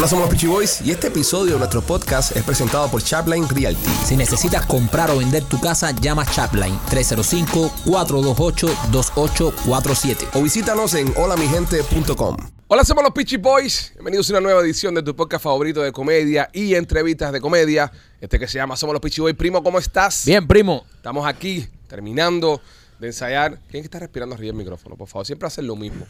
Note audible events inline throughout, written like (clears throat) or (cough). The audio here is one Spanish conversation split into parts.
Hola, somos los Peachy Boys y este episodio de nuestro podcast es presentado por Chapline Realty. Si necesitas comprar o vender tu casa, llama Chapline 305-428-2847. O visítanos en holamigente.com. Hola, somos los Peachy Boys. Bienvenidos a una nueva edición de tu podcast favorito de comedia y entrevistas de comedia. Este que se llama Somos los Peachy Boys. Primo, ¿cómo estás? Bien, primo. Estamos aquí terminando de ensayar. ¿Quién está respirando arriba del micrófono? Por favor, siempre hacen lo mismo.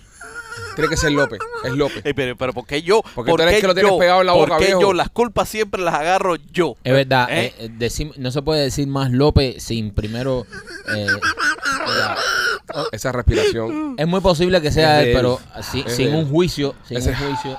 Tiene que ser López. Es López. Ey, pero, pero ¿por qué yo? Porque ¿Por tú eres qué que lo tienes yo? pegado en la boca, ¿Por qué viejo? yo? Las culpas siempre las agarro yo. Es verdad, ¿Eh? eh, decim- no se puede decir más López sin primero... eh, Esa respiración es muy posible que sea Es él, él. pero Es sin él. un juicio, sin Ese- un juicio,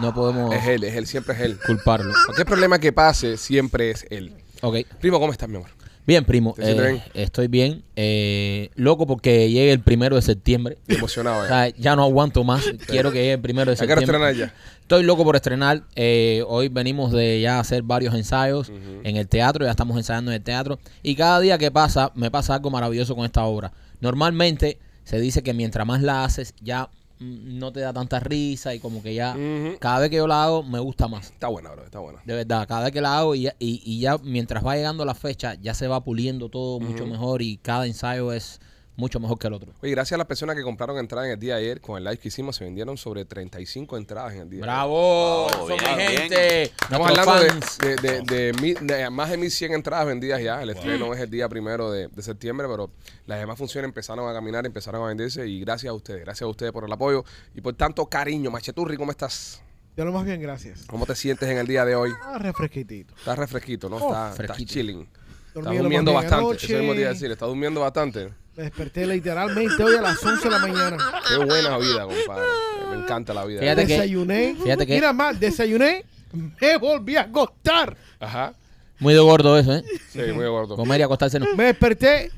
no podemos es él, es él, siempre es él. culparlo. Cualquier problema que pase, siempre es él. Ok. Primo, ¿cómo estás, mi amor? Bien, primo. ¿Te sientes eh? Estoy bien. eh, loco porque llegue el primero de septiembre. Emocionado. (laughs) O ¿eh? sea, ya no aguanto más. Quiero que llegue el primero de ¿A qué hora septiembre. estrenar ya? Estoy loco por estrenar. eh, hoy venimos de ya hacer varios ensayos en el teatro. Ya estamos ensayando en el teatro. Y cada día que pasa, me pasa algo maravilloso con esta obra. Normalmente se dice que mientras más la haces, ya no te da tanta risa y como que ya cada vez que yo la hago, me gusta más. Está buena, bro, está buena. De verdad, cada vez que la hago y ya, y, y ya mientras va llegando la fecha, ya se va puliendo todo mucho mejor y cada ensayo es mucho mejor que el otro. Oye, gracias a las personas que compraron entradas en el día de ayer con el live que hicimos, se vendieron sobre 35 entradas en el día. de ayer. ¡Bravo! Bravo, ¡Eso, bien, mi bien. gente! Estamos hablando de, de- de- de más de 1100 entradas vendidas ya. El estreno es el día primero de, de septiembre, pero las demás funciones empezaron a caminar, empezaron a venderse y gracias a ustedes, gracias a ustedes por el apoyo y por tanto cariño. Macheturri, ¿cómo estás? Yo lo más bien, gracias. ¿Cómo te sientes en el día de hoy? Ah, refresquitito. Estás refresquito, ¿no? Oh, estás, estás fresquito. chilling. Lo durmiendo bastante. anoche. Eso mismo te iba a decir, estás durmiendo bastante. Me desperté literalmente hoy a las 11 de la mañana. Qué buena vida, compadre. Me encanta la vida. Fíjate que- desayuné. fíjate que- Mira más, desayuné. Me volví a acostar. Ajá. Muy de gordo eso, ¿eh? Sí, muy gordo. Comer y acostarse no. Me desperté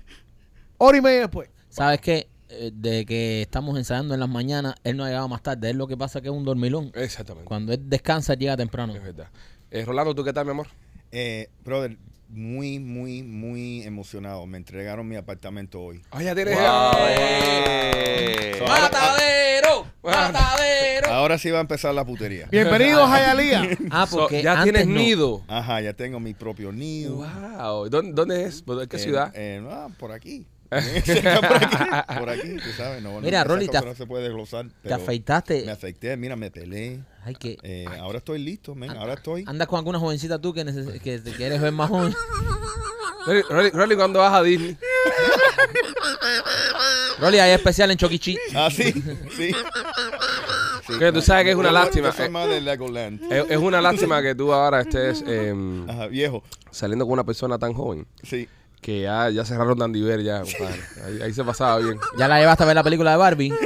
hora y media después. ¿Sabes qué? Eh, De que estamos ensayando en las mañanas, él no ha llegado más tarde. Él lo que pasa es que es un dormilón. Exactamente. Cuando él descansa, llega temprano. Es verdad. Eh, Rolando, ¿tú qué tal, mi amor? Eh, brother, muy, muy, muy emocionado. Me entregaron mi apartamento hoy. Ah, ya tienes. Wow, eh. ¡Matadero! ¡Matadero! Ahora sí va a empezar la putería. Bienvenidos (laughs) a Yalía. Ah, So, porque ya antes tienes no. nido. Ajá, ya tengo mi propio nido. Wow. ¿Dónde, dónde es? ¿En qué En- ciudad? en- ah, por aquí. (laughs) por aquí. (laughs) Por aquí, tú sabes. No, no, Mira, esa Rolly, te- no se puede desglosar. Te afeitaste. Me afeité, mira, me pelé. Ay, que. Eh, ahora estoy listo, men. Ahora estoy. Andas con alguna jovencita tú que, neces- que te quieres ver más joven. (laughs) Rolly, Rolly, Rolly, ¿cuándo vas a Disney? Rolly, hay especial en Choquichi. Ah, sí, sí. Sí, Que tú sabes que es una lástima, eh. Es, es una lástima que tú ahora estés em, Ajá, viejo. saliendo con una persona tan joven Sí. Que ya, ya cerraron Dandiver ya, compadre. Ahí, ahí se pasaba bien. (laughs) ¿Ya la llevaste a ver la película de Barbie? (laughs)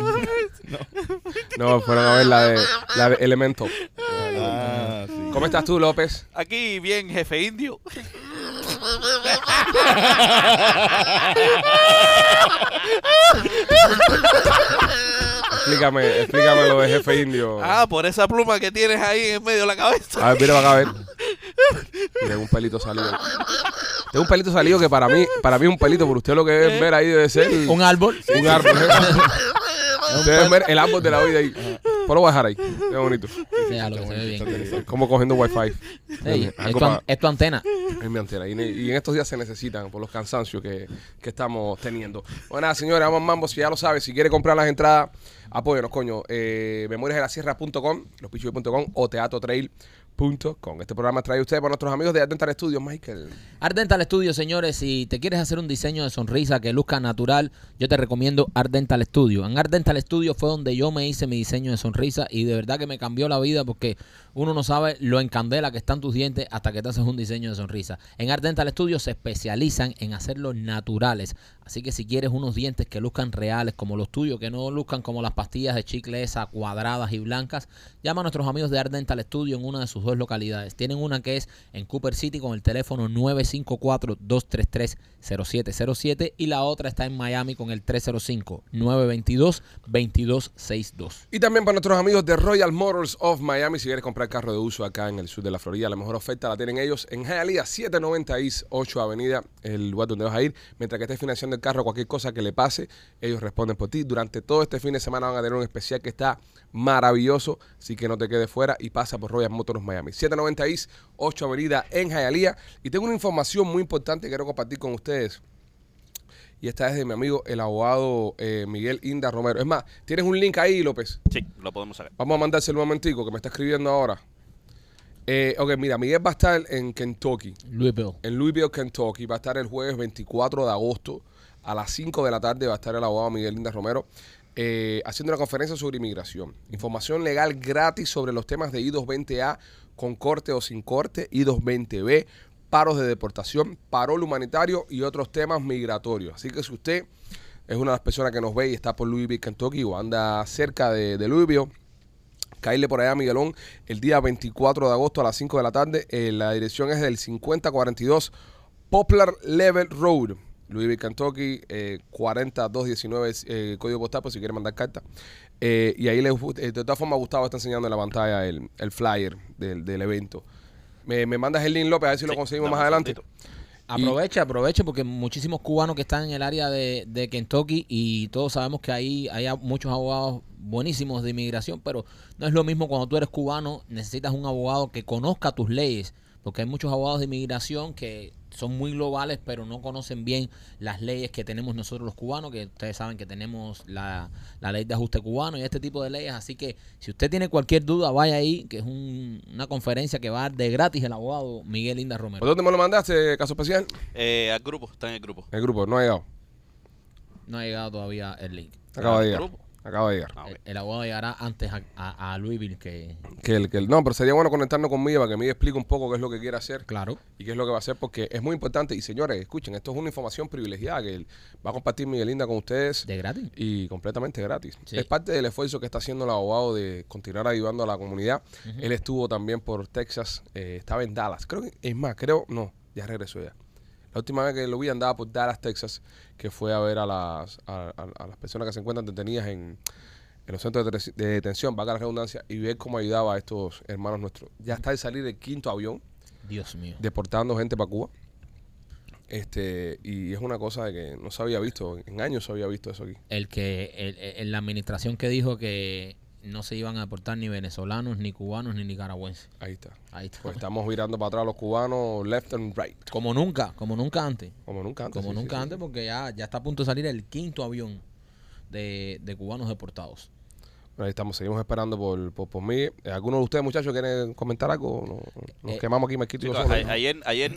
No, fueron a ver la de, la de Elemento. Ah, sí. ¿Cómo estás tú, López? Aquí bien, jefe indio. (laughs) Explícame, explícame lo de jefe indio. Ah, por esa pluma que tienes ahí en medio de la cabeza. A ver, mira para acá a ver. (laughs) Tengo un pelito salido. Tengo un pelito salido que para mí, para mí es un pelito, pero usted lo que debe ver ahí debe ser Un árbol. un árbol. Ustedes ver el árbol de la vida ahí. Pues lo voy a dejar ahí. Qué bonito. (laughs) que se ve bien. Es como cogiendo wifi. Ey, es, Algo tu, an- pa- es tu antena. es mi antena. Y, y en estos días se necesitan por los cansancios que, que estamos teniendo. Bueno, nada, señores, vamos a mambo. Si ya lo sabes, si quiere comprar las entradas, apóyanos, coño. Eh, memoriasdelasierra.com, lospichuy.com o teatrotrail.com. Este programa trae usted por nuestros amigos de Art Dental Studios, Michael. Art Dental Studio, señores, si te quieres hacer un diseño de sonrisa que luzca natural, yo te recomiendo Art Dental Studio. En Art Dental Studio fue donde yo me hice mi diseño de sonrisa y de verdad que me cambió la vida porque uno no sabe lo encandela que están tus dientes hasta que te haces un diseño de sonrisa. En Art Dental Studio se especializan en hacerlos naturales. Así que si quieres unos dientes que luzcan reales como los tuyos, que no luzcan como las pastillas de chicle esa cuadradas y blancas, llama a nuestros amigos de Art Dental Studio en una de sus dos localidades. Tienen una que es en Cooper City con el teléfono 954-233-0707 y la otra está en Miami con el 305-922-2262. Y también para nuestros amigos de Royal Motors of Miami, si quieres comprar carro de uso acá en el sur de la Florida, la mejor oferta la tienen ellos en Hialeah 790 East 8 Avenida, el lugar donde vas a ir. Mientras que estés financiando el carro, cualquier cosa que le pase, ellos responden por ti. Durante todo este fin de semana van a tener un especial que está maravilloso, así que no te quedes fuera y pasa por Royal Motors Miami. 790 East 8 Avenida en Hialeah. Y tengo una información muy importante que quiero compartir con ustedes. Y esta es de mi amigo, el abogado eh, Miguel Inda Romero. Es más, tienes un link ahí, López. Sí, lo podemos sacar. Vamos a mandárselo un momentico que me está escribiendo ahora. Eh, ok, mira, Miguel va a estar en Kentucky, Louisville. en Louisville, Kentucky. Va a estar el jueves 24 de agosto a las 5 de la tarde. Va a estar el abogado Miguel Linda Romero eh, haciendo una conferencia sobre inmigración. Información legal gratis sobre los temas de I-220A con corte o sin corte, I-220B, paros de deportación, parol humanitario y otros temas migratorios. Así que si usted es una de las personas que nos ve y está por Louisville, Kentucky o anda cerca de, de Louisville, Caile por allá, Miguelón, el día 24 de agosto a las 5 de la tarde. Eh, la dirección es del 5042 Poplar Level Road, Louisville, Kentucky, eh, 40219, eh, código postal, por si quiere mandar carta. Eh, y ahí, le, eh, de todas formas, Gustavo está enseñando en la pantalla el, el flyer del, del evento. Me, me mandas el link, López, a ver si lo conseguimos más adelante. Aprovecha, aprovecha porque muchísimos cubanos que están en el área de, de Kentucky y todos sabemos que ahí hay muchos abogados buenísimos de inmigración, pero no es lo mismo cuando tú eres cubano, necesitas un abogado que conozca tus leyes, porque hay muchos abogados de inmigración que son muy globales, pero no conocen bien las leyes que tenemos nosotros los cubanos, que ustedes saben que tenemos la, la ley de ajuste cubano y este tipo de leyes, así que si usted tiene cualquier duda, vaya ahí, que es un- una conferencia que va a dar de gratis el abogado Miguel Inda Romero. ¿Por dónde me lo mandaste, caso especial? Eh, al grupo, está en el grupo. El grupo, no ha llegado. No ha llegado todavía el link. Acaba de ¿Al llegar. grupo? Acaba de llegar. Ah. El, el abogado llegará antes a, a- a Louisville que... Que el, que el- no, pero sería bueno conectarnos conmigo para que me explique un poco qué es lo que quiere hacer Claro. y qué es lo que va a hacer, porque es muy importante. Y señores, escuchen, esto es una información privilegiada que va a compartir Miguelinda con ustedes De gratis. y completamente gratis. Sí. Es parte del esfuerzo que está haciendo el abogado de continuar ayudando a la comunidad. Él estuvo también por Texas, eh, estaba en Dallas. Creo que, es más, creo, no, ya regresó ya. La última vez que lo vi andaba por Dallas, Texas, que fue a ver a las, a, a- a las personas que se encuentran detenidas en, en los centros de, detenci- de detención, valga la redundancia, y ver cómo ayudaba a estos hermanos nuestros. Ya está de salir el quinto avión Dios mío. deportando gente para Cuba. Este, y es una cosa de que no se había visto, en años se había visto eso aquí. El que... el- el- en la administración que dijo que no se iban a deportar ni venezolanos, ni cubanos, ni nicaragüenses. Ahí está. Ahí está. Pues estamos virando para atrás los cubanos left and right. Como nunca, como nunca antes. Como nunca antes. Como sí, nunca sí. antes porque ya, ya está a punto de salir el quinto avión de, de cubanos deportados. Bueno, ahí estamos, seguimos esperando por, por, por mí. Eh, ¿Alguno de ustedes, muchachos, quieren comentar algo? No- Nos Eh, quemamos aquí, Marquito y yo a- ayer, ayer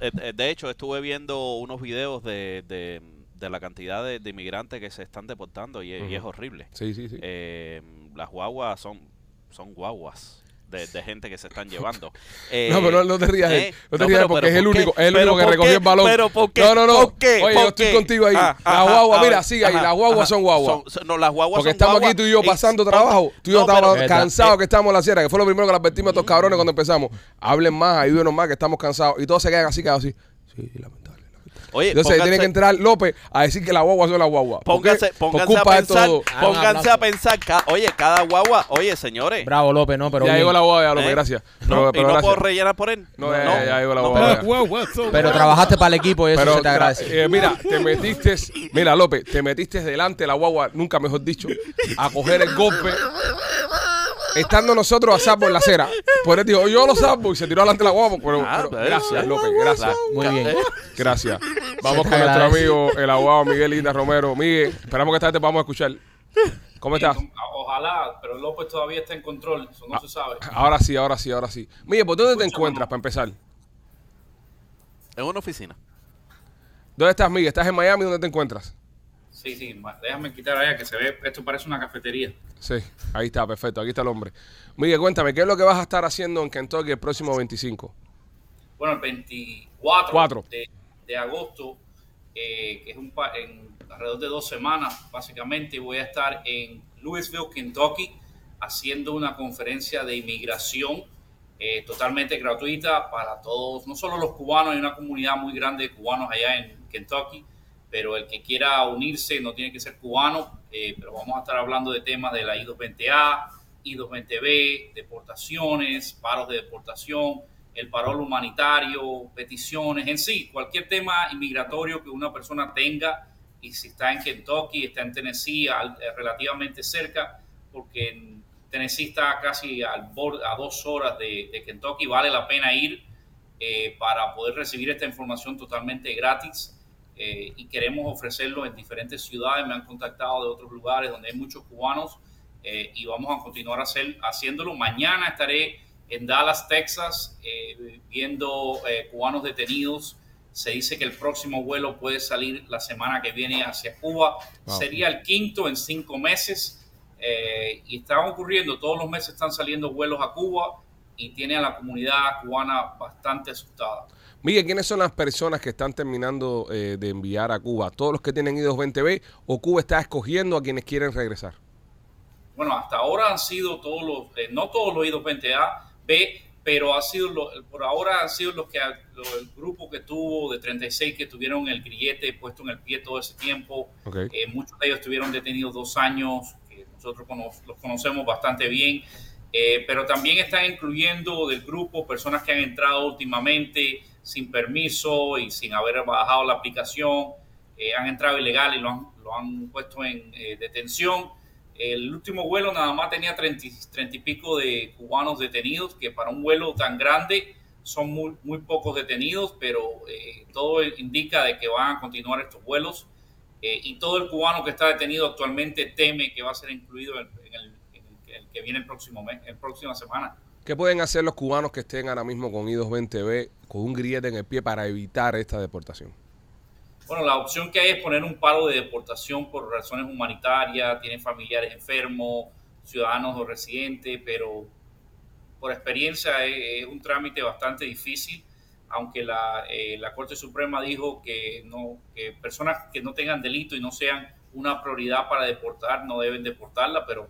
eh, de hecho, estuve viendo unos videos de, de, de la cantidad de, de inmigrantes que se están deportando y, es- y es Ujú. horrible. Sí, sí, sí. Eh, las guaguas son, son guaguas. De, de gente que se están (laughs) llevando. Eh, no, pero no, no te rías, eh, él. no te no, rías pero- porque pero es el único, es el único que ¿por recogió el balón. Pero ¿por qué? No, no, no. Oye, ¿Por yo estoy contigo ahí. Ah, las ajá, guaguas, a mira, sigue ahí. Las guaguas son guaguas. Son- no, las guaguas Porque son estamos guaguas aquí tú y yo pasando trabajo. Tú y yo estábamos cansados que estamos en la sierra, que fue lo primero que le advertimos a estos cabrones cuando empezamos. Hablen más, ayúdenos más, que estamos cansados. Y todos se quedan así, quedados así. Sí, lamentable. Oye, Entonces tiene que pónganse- entrar López a decir que son las guaguas. ¿Por qué? Pónganse, pónganse a pensar, pónganse a pensar, ca- oye, cada guagua, oye, señores. Bravo, López, no, pero Ya llegó la guagua, ya, López, ¿eh? gracias. No, Pero, y no gracias. puedo rellenar por él. No, ya, ya, ya llegó la no, guagua. pero- Pero trabajaste para el equipo y eso Pero se te agradece. eh, mira, te metiste, mira López, te metiste delante de la guagua, nunca mejor dicho, a coger el golpe, estando nosotros a salvo en la acera. Por él dijo, yo lo salvo y se tiró delante de la guagua. Pero, Ah, pero pero- gracias, López, gracias. Muy bien. Gracias. (laughs) Vamos con nuestro agradece. amigo, el abogado Miguel Inda Romero. Miguel, esperamos que esta vez te podamos escuchar. ¿Cómo estás? Ojalá, pero López todavía está en control, eso no se sabe. Ahora sí, ahora sí, ahora sí. Miguel, ¿por dónde te encuentras para empezar? En una oficina. ¿Dónde estás, Miguel? ¿Estás en Miami? ¿Dónde te encuentras? Sí, sí, déjame quitar allá que se ve, esto parece una cafetería. Sí, ahí está, perfecto. Aquí está el hombre. Miguel, cuéntame, ¿qué es lo que vas a estar haciendo en Kentucky el próximo 25? Bueno, el 24 Cuatro. de, de agosto, eh, que es un en alrededor de dos semanas, básicamente voy a estar en Louisville, Kentucky, haciendo una conferencia de inmigración eh, totalmente gratuita para todos, no solo los cubanos, hay una comunidad muy grande de cubanos allá en Kentucky, pero el que quiera unirse no tiene que ser cubano, eh, pero vamos a estar hablando de temas de la I-220A, I-220B, deportaciones, paros de deportación, el parol humanitario, peticiones, en sí, cualquier tema inmigratorio que una persona tenga y si está en Kentucky, está en Tennessee, al- eh, relativamente cerca, porque en Tennessee está casi al borde, a dos horas de, de Kentucky, vale la pena ir eh, para poder recibir esta información totalmente gratis eh, y queremos ofrecerlo en diferentes ciudades. Me han contactado de otros lugares donde hay muchos cubanos eh, y vamos a continuar hacer, haciéndolo. Mañana estaré en Dallas, Texas, eh, viendo eh, cubanos detenidos. Se dice que el próximo vuelo puede salir la semana que viene hacia Cuba. Wow. Sería el quinto en cinco meses. eh, y está ocurriendo, todos los meses están saliendo vuelos a Cuba y tiene a la comunidad cubana bastante asustada. Miguel, ¿quiénes son las personas que están terminando eh, de enviar a Cuba? ¿Todos los que tienen I-220B o Cuba está escogiendo a quienes quieren regresar? Bueno, hasta ahora han sido todos los, eh, no todos los idos 20A, B, pero ha sido lo- por ahora han sido los que lo- el grupo que tuvo de 36 que tuvieron el grillete puesto en el pie todo ese tiempo. Eh, muchos de ellos estuvieron detenidos dos años, que nosotros cono- los conocemos bastante bien, Eh, pero también están incluyendo del grupo personas que han entrado últimamente sin permiso y sin haber bajado la aplicación, eh, han entrado ilegal y lo han, lo han puesto en eh, detención. El último vuelo nada más tenía 30, y- 30 y pico de cubanos detenidos, que para un vuelo tan grande son muy, muy pocos detenidos, pero eh, todo indica de que van a continuar estos vuelos. Eh, y todo el cubano que está detenido actualmente teme que va a ser incluido en, en el, en que viene el próximo mes, el próxima semana. ¿Qué pueden hacer los cubanos que estén ahora mismo con I-220B con un grillete en el pie para evitar esta deportación? Bueno, la opción que hay es poner un paro de deportación por razones humanitarias, tienen familiares enfermos, ciudadanos o residentes, pero por experiencia es, es un trámite bastante difícil, aunque la, eh, la Corte Suprema dijo que, no, que personas que no tengan delito y no sean una prioridad para deportar no deben deportarla, pero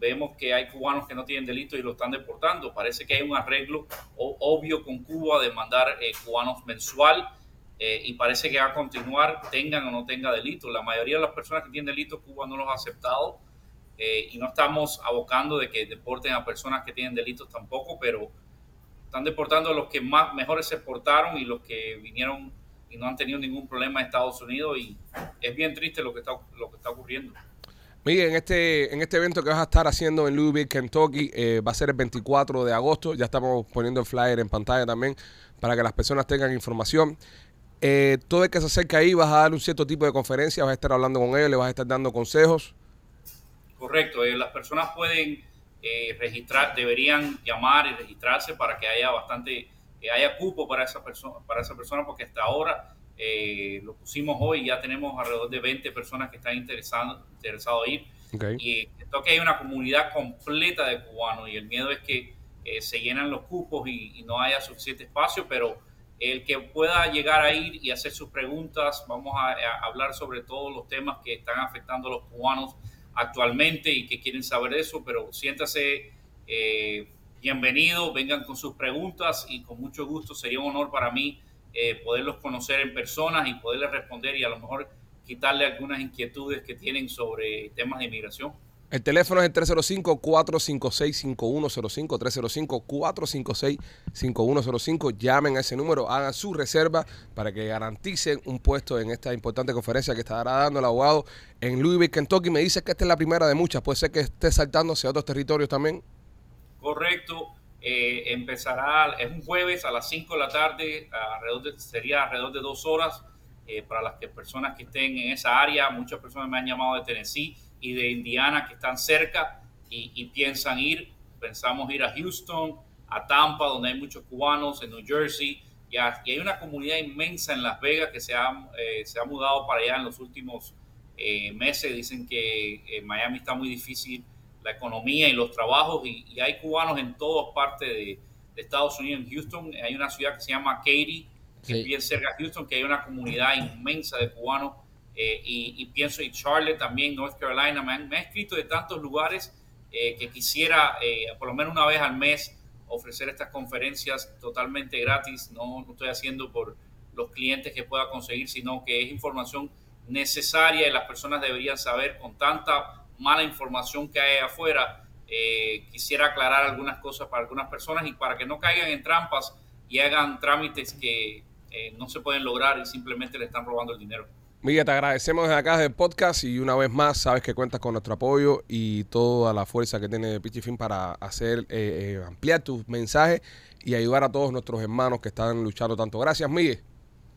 vemos que hay cubanos que no tienen delito y lo están deportando. Parece que hay un arreglo obvio con Cuba de mandar eh, cubanos mensual eh, y parece que va a continuar, tengan o no tengan delito. La mayoría de las personas que tienen delito, Cuba no los ha aceptado eh, y no estamos abocando de que deporten a personas que tienen delitos tampoco, pero están deportando a los que más mejores se portaron y los que vinieron y no han tenido ningún problema en Estados Unidos y es bien triste lo que está, lo que está ocurriendo. Miguel, en este, en este evento que vas a estar haciendo en Louisville, Kentucky, eh, va a ser el 24 de agosto. Ya estamos poniendo el flyer en pantalla también para que las personas tengan información. Eh, todo el que se acerca ahí vas a dar un cierto tipo de conferencia, vas a estar hablando con ellos, le vas a estar dando consejos. Correcto, eh, las personas pueden eh, registrar, deberían llamar y registrarse para que haya bastante, que haya cupo para esa persona, para esa persona, porque hasta ahora eh, lo pusimos hoy ya tenemos alrededor de 20 personas que están interesados interesado en ir. Ok. Y esto que hay una comunidad completa de cubanos y el miedo es que eh, se llenan los cupos y, y no haya suficiente espacio, pero el que pueda llegar a ir y hacer sus preguntas, vamos a, a hablar sobre todos los temas que están afectando a los cubanos actualmente y que quieren saber eso, pero siéntase eh, bienvenido, vengan con sus preguntas y con mucho gusto sería un honor para mí eh, poderlos conocer en personas y poderles responder y a lo mejor quitarle algunas inquietudes que tienen sobre temas de inmigración. El teléfono es el 305-456-5105, 305-456-5105. Llamen a ese número, hagan su reserva para que garanticen un puesto en esta importante conferencia que estará dando el abogado en Louisville, Kentucky. Me dice que esta es la primera de muchas, puede ser que esté saltándose a otros territorios también. Correcto. Eh, empezará, es un jueves a las 5 de la tarde, alrededor de, sería alrededor de dos horas eh, para las que personas que estén en esa área. Muchas personas me han llamado de Tennessee y de Indiana que están cerca y, y piensan ir. Pensamos ir a Houston, a Tampa, donde hay muchos cubanos, en New Jersey. Y, a- y hay una comunidad inmensa en Las Vegas que se ha, eh, se ha mudado para allá en los últimos eh, meses. Dicen que en Miami está muy difícil la economía y los trabajos y, y hay cubanos en todas partes de, de Estados Unidos. En Houston hay una ciudad que se llama Katy, que Sí. es bien cerca de Houston, que hay una comunidad inmensa de cubanos. eh, y, y pienso en Charlotte también, North Carolina. Me han, me han escrito de tantos lugares eh, que quisiera eh, por lo menos una vez al mes ofrecer estas conferencias totalmente gratis. No, no estoy haciendo por los clientes que pueda conseguir, sino que es información necesaria y las personas deberían saber con tanta mala información que hay afuera. eh, quisiera aclarar algunas cosas para algunas personas y para que no caigan en trampas y hagan trámites que eh, no se pueden lograr y simplemente le están robando el dinero. Miguel, te agradecemos desde acá del podcast y una vez más sabes que cuentas con nuestro apoyo y toda la fuerza que tiene Pichifin para hacer eh, eh, ampliar tus mensajes y ayudar a todos nuestros hermanos que están luchando tanto. Gracias, Miguel.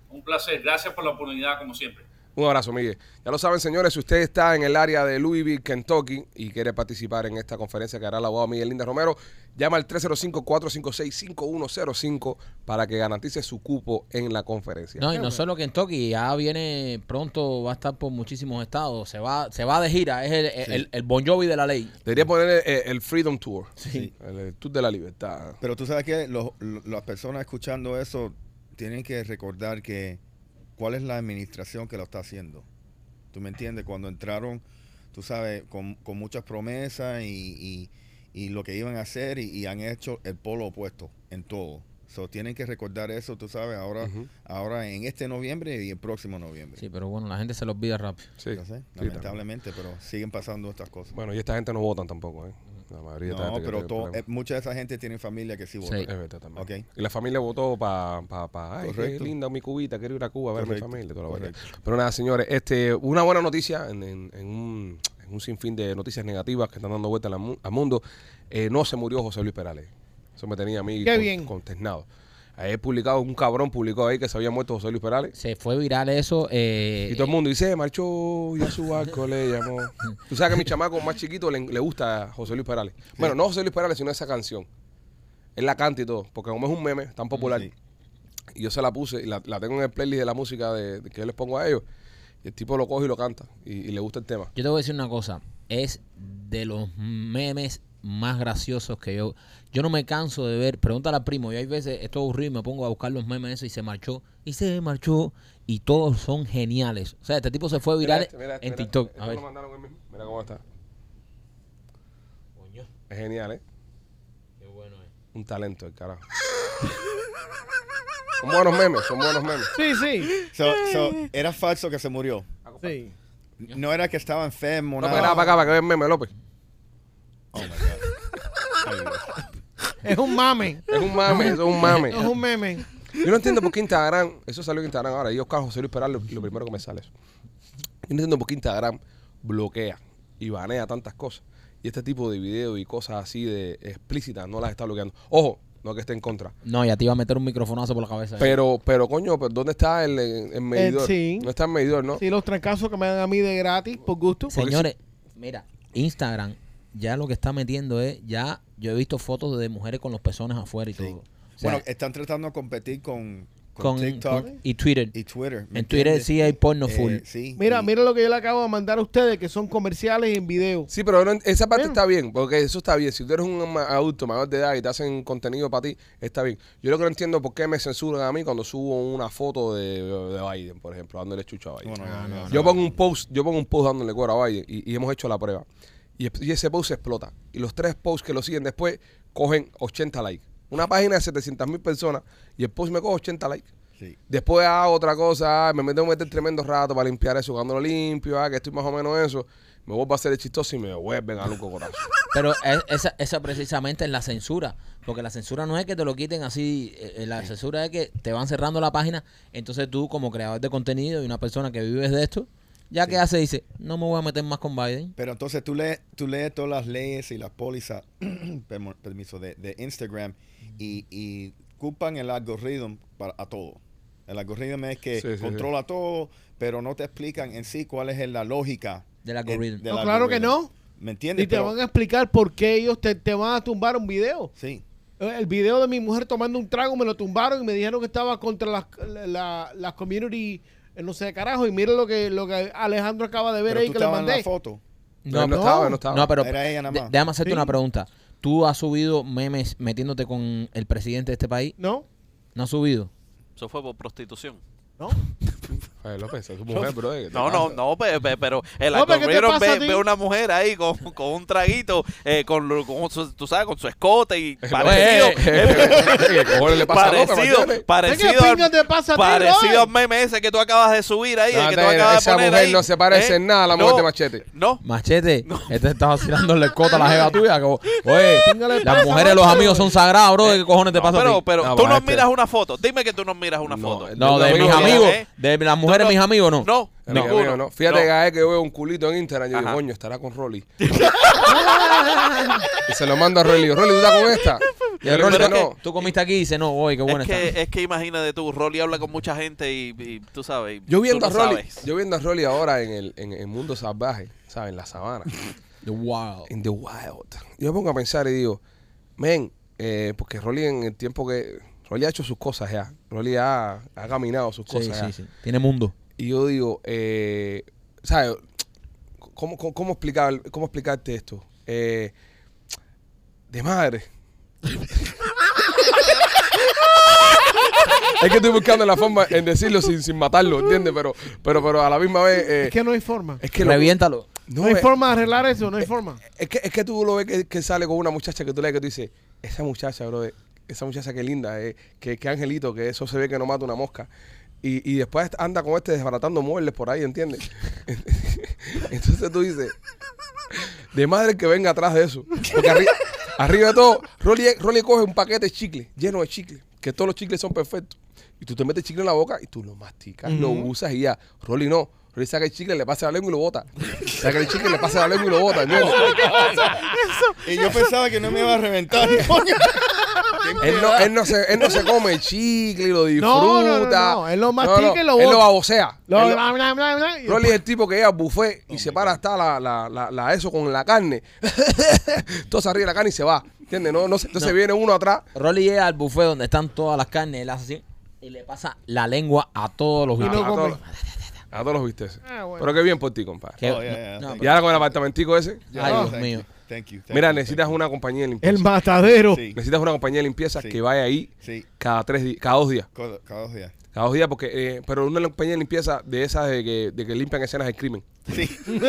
Un placer, gracias por la oportunidad como siempre. Un abrazo, Miguel. Ya lo saben, señores, si usted está en el área de Louisville, Kentucky y quiere participar en esta conferencia que hará el abogado Miguel Linda Romero, llama al 305-456-5105 para que garantice su cupo en la conferencia. No, y no solo Kentucky, ya viene pronto, va a estar por muchísimos estados, se va, se va de gira, es el, el, el Bon Jovi de la ley. Debería poner el, el Freedom Tour, Sí. el, el Tour de la Libertad. Pero tú sabes que los- los- las personas escuchando eso tienen que recordar que cuál es la administración que lo está haciendo. ¿Tú me entiendes? Cuando entraron, tú sabes, con, con muchas promesas y, y- y lo que iban a hacer y, y han hecho el polo opuesto en todo. So, tienen que recordar eso, tú sabes, ahora, ahora en este noviembre y el próximo noviembre. Sí, pero bueno, la gente se lo olvida rápido. Sí, Yo sé, sí, lamentablemente, pero siguen pasando estas cosas. Bueno, y esta gente no votan tampoco, ¿eh? La mayoría no, que pero tiene to- problemas. eh, mucha de esa gente tiene familia que sí vota. Sí. Es verdad también. Y la familia votó para, pa, pa, ay, qué Correcto. linda mi cubita, quiero ir a Cuba a ver a mi Correcto, familia. toda la correcto. Pero nada, señores, este, una buena noticia en, en- en un, en un sinfín de noticias negativas que están dando vuelta al, mu- al mundo. Eh, no se murió José Luis Perales. Eso me tenía a mí Qué con- bien. consternado. Ayer publicado, un cabrón publicó ahí que se había muerto José Luis Perales. Se fue viral eso. eh, Y todo el mundo dice, "Se marchó y a su (laughs) barco le llamó. Tú sabes que a mi chamaco más chiquito le, le gusta José Luis Perales. Bueno, no José Luis Perales, sino esa canción. Él la canta y todo, porque como es un meme tan popular, Sí. y yo se la puse y la, la tengo en el playlist de la música de, de que yo les pongo a ellos, y el tipo lo coge y lo canta, y, y le gusta el tema. Yo te voy a decir una cosa. Es de los memes más graciosos que yo. Yo no me canso de ver. Pregúntale al primo. Yo hay veces estoy aburrido y me pongo a buscar los memes esos y se marchó. Y se marchó. Y todos son geniales. O sea, este tipo se fue viral este, mira este, en mira TikTok. este. A ver. mandaron. Mira cómo está. Coño, Es genial, ¿eh? qué bueno es. Un talento, el carajo. (laughs) son buenos memes, son buenos memes. Sí, sí. So, so, era falso que se murió. sí. No era que estaba enfermo, No, nada. para acá, para acá, para que vean meme, López. Oh my God. Es un mame. Es un mame, eso es un mame. Es un meme. Yo no entiendo por qué Instagram, eso salió en Instagram ahora, y Oscar José Luis Peral, lo, lo primero que me sale eso. Yo no entiendo por qué Instagram bloquea y banea tantas cosas. Y este tipo de videos y cosas así de explícitas no las está bloqueando. Ojo, no que esté en contra. No, ya te iba a meter un microfonazo por la cabeza. Pero, pero coño, pues, ¿dónde está el, el medidor? sí. No está el medidor, ¿no? Sí, los trancazos que me dan a mí de gratis, por gusto. Señores, mira, Instagram ya lo que está metiendo es, ya yo he visto fotos de mujeres con los pezones afuera y Sí. todo. O sea, Bueno, están tratando de competir con, con, con, TikTok con- y Twitter. y Twitter. ¿me en Twitter sí hay porno Eh, full. sí. Mira, y- mira lo que yo le acabo de mandar a ustedes, que son comerciales en video. Sí, pero no- esa parte está bien, porque eso está bien. Si tú eres un adulto mayor de edad y te hacen contenido para ti, está bien. Yo lo que no entiendo es por qué me censuran a mí cuando subo una foto de, de Biden, por ejemplo, dándole chucho a Biden. Bueno, Yo pongo un post, yo pongo un post dándole cuero a Biden y, y hemos hecho la prueba. Y, y ese post explota. Y los tres posts que lo siguen después cogen 80 likes. Una página de 700 mil personas y el post me coge 80 likes. Sí. Después hago otra cosa, ah, me meto a meter tremendo rato para limpiar eso. Cuando lo limpio, ah, que estoy más o menos eso, me vuelvo a hacer el chistoso y me vuelven a un cocotazo. (laughs) Pero es- esa, esa precisamente es la censura. Porque la censura no es que te lo quiten así. eh, eh, La censura es que te van cerrando la página. Entonces tú, como creador de contenido y una persona que vives de esto, ya que hace, dice, no me voy a meter más con Biden. Pero entonces tú lees, tú lees todas las leyes y las pólizas, (clears throat) permiso, de, de Instagram y, y culpan el algoritmo para, a todo. El algoritmo es que Sí, sí, sí. controla todo, pero no te explican en sí cuál es la lógica Del algoritmo. del No, claro que no. ¿Me Y entiendes? te Pero- van a explicar por qué ellos te, te van a tumbar un video. Sí. El video de mi mujer tomando un trago me lo tumbaron y me dijeron que estaba contra las la, la community, eh, no sé de carajo. Y mira lo que, lo que Alejandro acaba de ver Pero ahí tú que le estabas en la mandé. foto. No, no, no. estaba, no estaba. No, pero Era ella nada de- más. déjame hacerte Sí. una pregunta. ¿Tú has subido memes metiéndote con el presidente de este país? ¿No? ¿No has subido? Eso fue por prostitución. ¿No? (laughs) Rafael López, es tu mujer, bro. ¿qué te No, no, no, pe- pe- pero el No, pero ¿qué te Alcohol pasa a ve, ve una mujer ahí con, con un traguito, eh, con, con su, tú sabes, con su escote y parecido, (laughs) ¿Qué cojones le pasa a López, parecido, parecido, al, te pasa a ti, parecido al meme ese que tú acabas de subir ahí, el que tú No, acabas esa de poner mujer ahí. no se parece ¿Eh? en nada a la No, mujer de Machete. No, Machete, este está vacilándole el coto a la jeva tuya. como, (laughs) Oye, las mujeres, los amigos son sagrados, bro. ¿Qué cojones te no, pasa a pero, ti? pero No, tú nos este- miras una foto. Dime que tú nos miras una No, foto. No, de mis no, amigos, ¿eh? de las mujeres, no. mis amigos, no. No, amigo, no. Fíjate No. que cada vez que veo un culito en Instagram, yo digo, coño, estará con Rolly. (laughs) y se lo mando a Rolly. Rolly, ¿tú estás con esta? Y el Rolly no. Tú comiste aquí y dices, no, oye, qué buena Es está. que, es que imagínate tú, Rolly habla con mucha gente y, y tú sabes. Yo viendo tú a no Rolly, sabes. yo viendo a Rolly ahora en el, en el mundo salvaje, ¿sabes? En la sabana. Wow. In the wild. Yo me pongo a pensar y digo, men, eh, porque Rolly en el tiempo que. Rolly ha hecho sus cosas ya. Rolly ha, ha caminado sus Sí, cosas ya. sí, sí. Tiene mundo. Y yo digo, eh, ¿sabes? ¿Cómo, cómo, cómo explicar, ¿Cómo explicarte esto? Eh, de madre. es que estoy buscando la forma en decirlo sin, sin matarlo, ¿entiendes? Pero, pero, pero a la misma vez. eh, Es que no hay forma. es que lo- Reviéntalo. no, No hay es- forma de arreglar eso, no hay forma. es que, es que tú lo ves que, que sale con una muchacha que tú lees que tú dices, esa muchacha, bro, esa muchacha que linda, eh, que, que angelito, que eso se ve que no mata una mosca. Y, y después anda con este desbaratando muebles por ahí, ¿entiendes? (laughs) Entonces tú dices, de madre que venga atrás de eso. Porque arri- arriba de todo, Rolly, Rolly coge un paquete de chicle, lleno de chicle, que todos los chicles son perfectos. Y tú te metes chicle en la boca y tú lo masticas, lo usas y ya. Rolly no. Rolly saca el chicle, le pasa la lengua y lo bota. Saca el chicle, le pasa la lengua y lo bota, ¿entiendes? (laughs) Y yo pensaba que no me iba a reventar. (laughs) Él no, él, no se, él no se come el chicle y lo disfruta. No, no, no, no. Él lo mastica y lo Él bota. lo babosea. Lo- Él lo- bla, bla, bla, bla, y Rolly es el tipo que llega al buffet y se para hasta la, la, la, la- eso con la carne. (laughs) Todo se arriba de la carne y se va. ¿Entiendes? No, no, se- entonces viene uno atrás. Rolly llega al buffet donde están todas las carnes, él hace así y le pasa la lengua a todos los Y a, no todos, a todos los bisteces. Ah, bueno. Pero qué bien por ti, compadre. Oh, yeah, yeah, no, thank Y ahora con el apartamentico ese. Ay, Dios mío. You, Thank you. thank Mira, you, necesitas thank una compañía de limpieza. El matadero. Sí, Necesitas una compañía de limpieza Sí. que vaya ahí sí. cada tres días, cada dos días. Cada, cada dos días. Cada dos días, porque, eh, pero una compañía de limpieza de esas de que, de que limpian escenas de crimen. Sí. (laughs)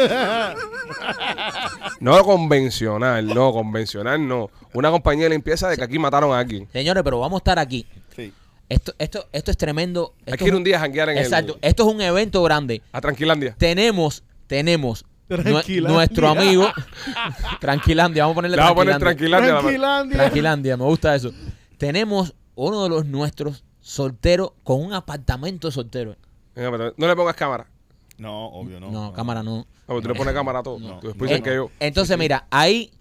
No convencional, no, convencional no. Una compañía de limpieza de que aquí mataron a alguien. Señores, pero vamos a estar aquí. Sí. Esto, esto, esto es tremendo. Hay que ir un día a janguear en Exacto. el... Esto es un evento grande. A Tranquilandia. Tenemos, tenemos Tranquilandia. nuestro amigo. (laughs) Tranquilandia, vamos a ponerle Le vamos a poner Tranquilandia. Tranquilandia. me gusta eso. Tenemos uno de los nuestros solteros con un apartamento de soltero. No le pongas cámara. No, obvio, no. No, cámara no. No, porque tú le pones cámara a todo. No. Tú después Eh, dicen que yo... Entonces, mira, hay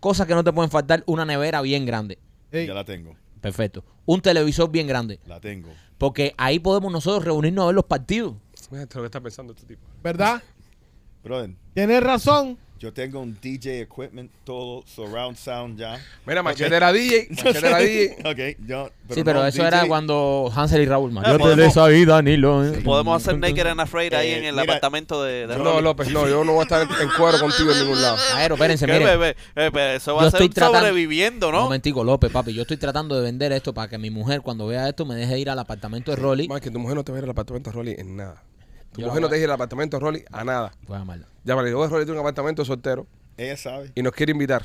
cosas que no te pueden faltar. Una nevera bien grande. Ey, Ya la tengo. Perfecto. Un televisor bien grande. La tengo. Porque ahí podemos nosotros reunirnos a ver los partidos. Fíjate lo que está pensando este tipo. ¿Verdad? Brother, Tienes razón. yo tengo un DJ equipment, todo, surround sound ya. Mira, Machete era DJ. (laughs) Machete era DJ. ok, yo. sí, pero no eso DJ. era cuando Hansel y Raúl. Mayor podemos- de esa vida, Nilo. Podemos hacer Naked and Afraid ahí Eh, en el mira, apartamento de, de No. López, no. Yo no voy a estar en, cuero contigo en ningún lado. Pero espérense, ¿Qué, miren. bebé? Eh, pero eso va Yo a ser estoy un tratando- sobreviviendo, Un ¿no? momentico, López, papi. Yo estoy tratando de vender esto para que mi mujer, cuando vea esto, me deje ir al apartamento de Rolly. Más que tu mujer no te va a ir al apartamento de Rolly en nada. Tu Yo mujer no te ir al apartamento de Rolly a nada. Voy a llamarla. Ya, vale, yo Rolly tiene un apartamento soltero Ella sabe. y nos quiere invitar.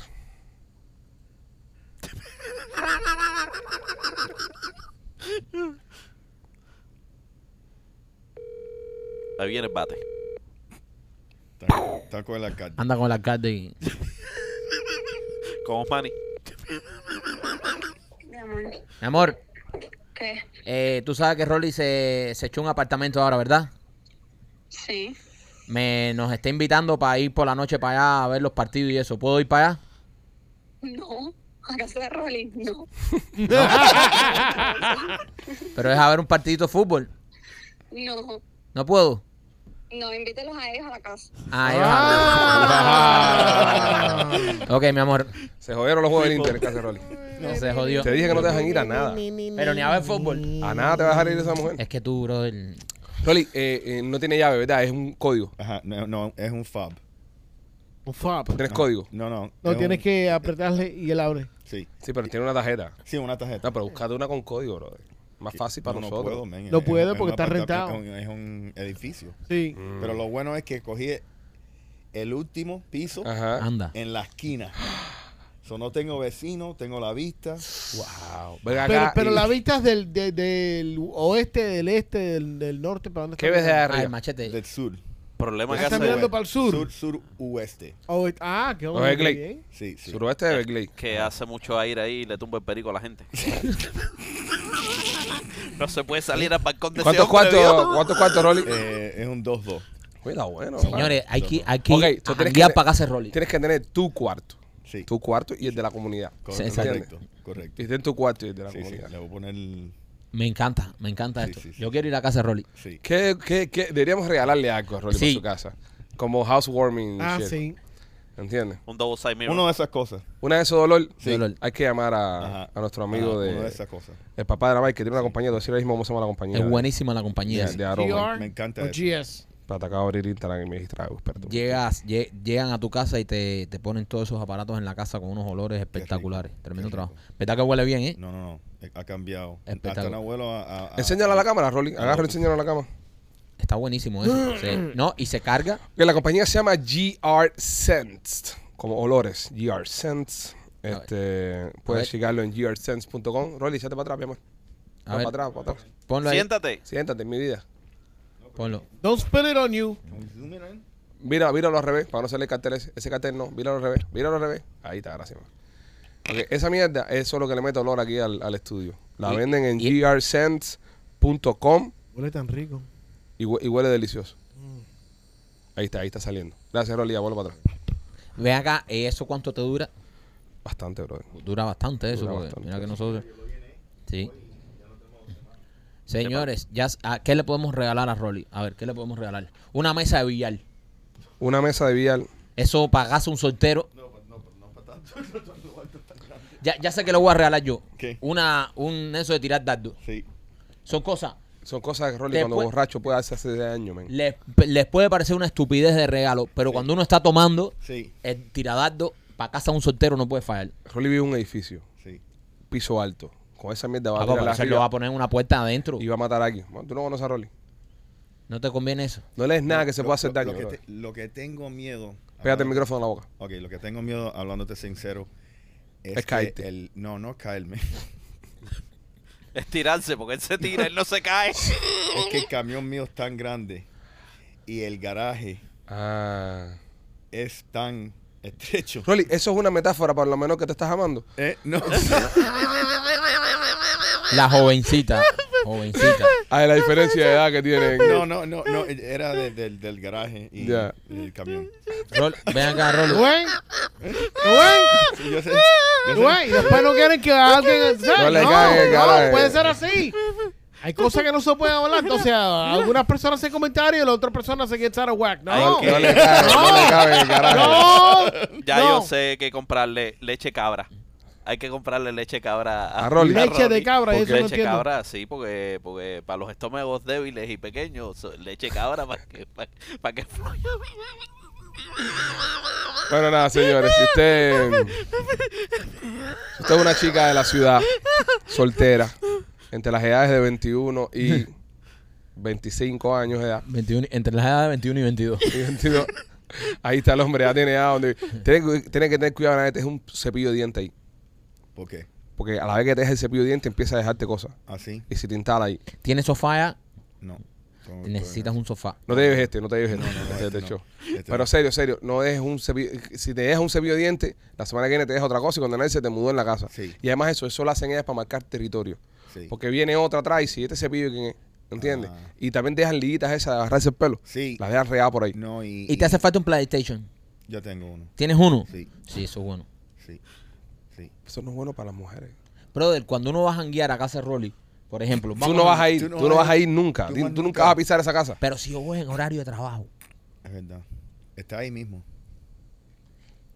Ahí viene el bate. Está, está con el alcalde. Anda con el alcalde y... Con Osmani. Mi amor, Mi amor, ¿qué? eh, tú sabes que Rolly se, se echó un apartamento ahora, ¿verdad? Sí. Me nos está invitando para ir por la noche para allá a ver los partidos y eso. ¿Puedo ir para allá? No. A casa de Rolly, no. Pero es a ver un partidito de fútbol. No. ¿No puedo? No, invítelos a ellos a la casa. Ah, ellos- (laughs) ok, mi amor. Se jodieron los juegos del Inter en casa de Rolly. No se jodió. Te dije que no te dejan ir a nada. Pero ni a ver fútbol. A nada te va a dejar ir esa mujer. Es que tú, brother. Rolly, eh, eh, no tiene llave, ¿verdad? Es un código. Ajá, no, no, es un fob. Un fab. Tienes código. No, no. No, es tienes un- que apretarle y él abre. Sí, Sí, pero tiene una tarjeta. sí, una tarjeta. No, pero buscate una con código, brother. Más fácil para no, no nosotros. puedo, men. No Es- puede es porque un está rentado. Es un, es un edificio. Sí. Mm. Pero lo bueno es que cogí el último piso Ajá. Anda. en la esquina. (gasps) So, no tengo vecino, tengo la vista. Wow. Ven Pero, acá pero y- la vista es del, de- del oeste, del este, del, del norte, ¿para dónde ¿Qué está ves de mirando? Ay, arriba? machete. Del sur. Problema que Está hace mirando para el sur. Sur, sur, oeste. Oh, ah, qué bueno, qué Everglades. bien. Sí, sí. Suroeste de Berkeley. que hace mucho aire ahí y le tumba el perico a la gente. (laughs) no se puede salir al balcón de ese ¿Cuántos hombre, cuartos, ¿vio? cuántos cuartos, Rolly? Eh, es un 2-2. Cuidado, bueno. Señores, hay que, hay que Ok, ir tú a tienes que janguear te- para casa de Rolly. Tienes que tener tu cuarto. Sí. Tu cuarto y el de la comunidad. Co- Sí, correcto, correcto. Y ten tu cuarto y el de la Sí, sí. comunidad. Le voy a poner. Me encanta, me encanta Sí, esto. sí, sí. Yo quiero ir a casa de Rolly. Sí. ¿Qué, qué, qué? Deberíamos regalarle algo a Rolly Sí. para su casa. Como housewarming. Ah, shit. sí. ¿Entiendes? Un double side mirror. Uno de esas cosas. Una de esos dolor, Sí. Dolor. hay que llamar a, a nuestro amigo Ajá, de, Uno de esas cosas. el papá de la Mike, que tiene una compañía, te voy a decir ahora mismo cómo se llama la compañía. Es de- buenísima la De, compañía. de aroma. GR Me encanta eso. GS. Para acabo de abrir Instagram y me distrae, experto. Llegas, lle- llegan a tu casa y te, te ponen todos esos aparatos en la casa con unos olores espectaculares. rico, Tremendo qué trabajo. ¿Verdad que huele bien, eh? No, no, no. Eh, Ha cambiado. Espectacular. Hasta no vuelo a. a- a- Enséñala a la cámara, Rolly. a- Agarra y enséñala a la cámara. Está buenísimo eso. (gasps) Sí. No, y se carga. Que la compañía se llama GR Sense, como olores. GR Sense. Este, puedes ver. checarlo en grsense.com. Rolly, échate para atrás, mi amor. A Va ver, para atrás, para atrás. ponlo ahí. Siéntate. Siéntate mi vida. Ponlo. Don't spill it on you. Mira, míralo al revés, para no salir el cartel ese. Ese cartel no, míralo al revés, míralo al revés. Ahí está, gracias. man. Ok, esa mierda, eso es lo que le mete olor aquí al, al estudio. La Y- venden en grsense.com Huele tan rico. y, hue- y huele delicioso. Ahí está, ahí está saliendo. Gracias, Rolly, ya vuelvo para atrás. Ve acá, ¿eh, ¿eso cuánto te dura? Bastante, brother. Dura bastante eso, Dura porque bastante. mira que nosotros... Sí. Señores, ya, ¿a ¿qué le podemos regalar a Rolly? A ver, ¿qué le podemos regalar? Una mesa de billar. Una mesa de billar. Eso pagase un soltero. Ya, ya sé que lo voy a regalar yo. ¿Qué? Una, un eso de tirar dardo. Sí. Son cosas. Son cosas que Rolly cuando borracho puede hacer hace años, men. Les, les puede parecer una estupidez de regalo, pero cuando uno está tomando, Sí. el tiradardo para casa de un soltero no puede fallar. Rolly vive en un edificio, Sí. piso alto. Con esa mierda va a tirar se lo arriba va a poner en una puerta adentro. y va a matar a alguien. Bueno, tú no conoces a Rolly. ¿No te conviene eso? No lees nada que se Lo- pueda hacer lo- daño. Lo que, te- lo que tengo miedo. Pégate el hablando- micrófono en la boca. Ok, lo que tengo miedo, hablándote sincero, es, Es que caerte. el, no, no caerme. Es tirarse, porque él se tira, él no se cae. (laughs) es que el camión mío es tan grande y el garaje Ah. es tan estrecho. Rolly, eso es una metáfora para lo menos que te estás amando. Eh, no, (laughs) (laughs) La jovencita. jovencita. Ah, la diferencia de edad que tienen. no, no, no, no, era de- del- del garaje y Ya. del camión. Rol, ven acá, Rolly. Rubén. Rubén. Sí, yo sé, yo sé. Rubén. Y después no quieren que alguien. ¿sabes? No le No, caigan en no, puede ser así. Hay cosas que no se pueden hablar. Entonces, a- (laughs) algunas personas hacen comentarios y la otra persona se get out of whack. No. No le cabe, no le cabe en el carajo. No. Ya no. yo sé que comprarle leche cabra. Hay que comprarle leche cabra A Rolly. Leche de cabra, no Leche entiendo. cabra, sí, porque, porque para los estómagos débiles y pequeños, leche cabra (laughs) para que, para, para que fluya. Bueno, nada, señores. Si usted. Si usted es una chica de la ciudad, soltera, entre las edades de 21 y 25 años de edad, 21, entre las edades de 21 y 22. y 22, ahí está el hombre, ya tiene edad donde. Tiene, que- tiene que tener cuidado, es un cepillo de diente ahí. ¿Por qué? Porque a la vez que te dejes el cepillo de diente, empieza a dejarte cosas. ¿Así? Y si te instala ahí. ¿Tienes sofá ya? No. Todo- Necesitas un sofá. No te lleves este, no te lleves este. No, no, no, este este no. Este Pero serio, serio, no dejes un cepillo. Si te dejas un cepillo de diente, la semana que viene te dejas otra cosa y cuando nadie se te mudó en la casa. Sí. Y además eso, eso lo hacen ellas para marcar territorio. Sí. Porque viene otra atrás y si este cepillo, ¿quién es? ¿Entiendes? Ah. Y también dejan liguitas esas de agarrarse el pelo. Sí. Las dejan regadas por ahí. No, y, ¿Y te hace falta un PlayStation? Yo tengo uno. ¿Tienes uno? Sí, Sí, eso es bueno. sí. Eso no es bueno para las mujeres. Brother, cuando uno va a janguear a casa de Rolly, por ejemplo, Tú vamos no a- vas a ir, tú no vas a ir nunca. Tú Tú, tú nunca. vas a pisar esa casa. Pero si yo voy en horario de trabajo, Es verdad. Está ahí mismo.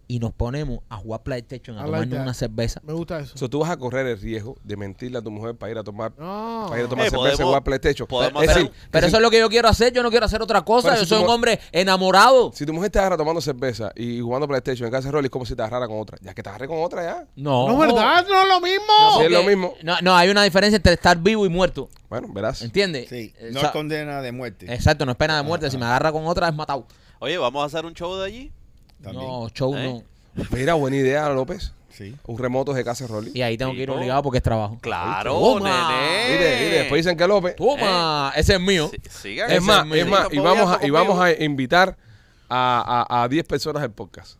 Y nos ponemos a jugar PlayStation, a I tomarnos una cerveza. Me gusta eso. So, tú vas a correr el riesgo de mentirle a tu mujer para ir a tomar, No. para ir a tomar Eh, cerveza y podemos- jugar PlayStation. podemos es hacer decir, Pero eso es lo que yo quiero hacer, yo no quiero hacer otra cosa, yo si soy un hombre enamorado. si tu mujer te agarra tomando cerveza y jugando PlayStation en casa de Rolly, es como si te agarrara con otra. Ya que te agarré con otra ya. No. No, ¿verdad? No es lo mismo. Sí, es lo mismo. No, no, hay una diferencia entre estar vivo y muerto, Bueno, verás. ¿entiendes? Sí, Eh, no o sea, es condena de muerte. Exacto, no es pena de muerte, si me agarra con otra es matado. Oye, vamos a hacer un show de allí. También. No, show ¿Eh? no. Mira, buena idea, López. Sí. Un remoto de casa Rolly. Y ahí tengo que ir obligado porque es trabajo. Claro, Toma. nene. Mire, mire, después dicen que López. Toma, ese es mío. Sí, sigan Es ese más, mío. es más, y vamos a, y vamos a invitar a, a, a 10 personas del podcast.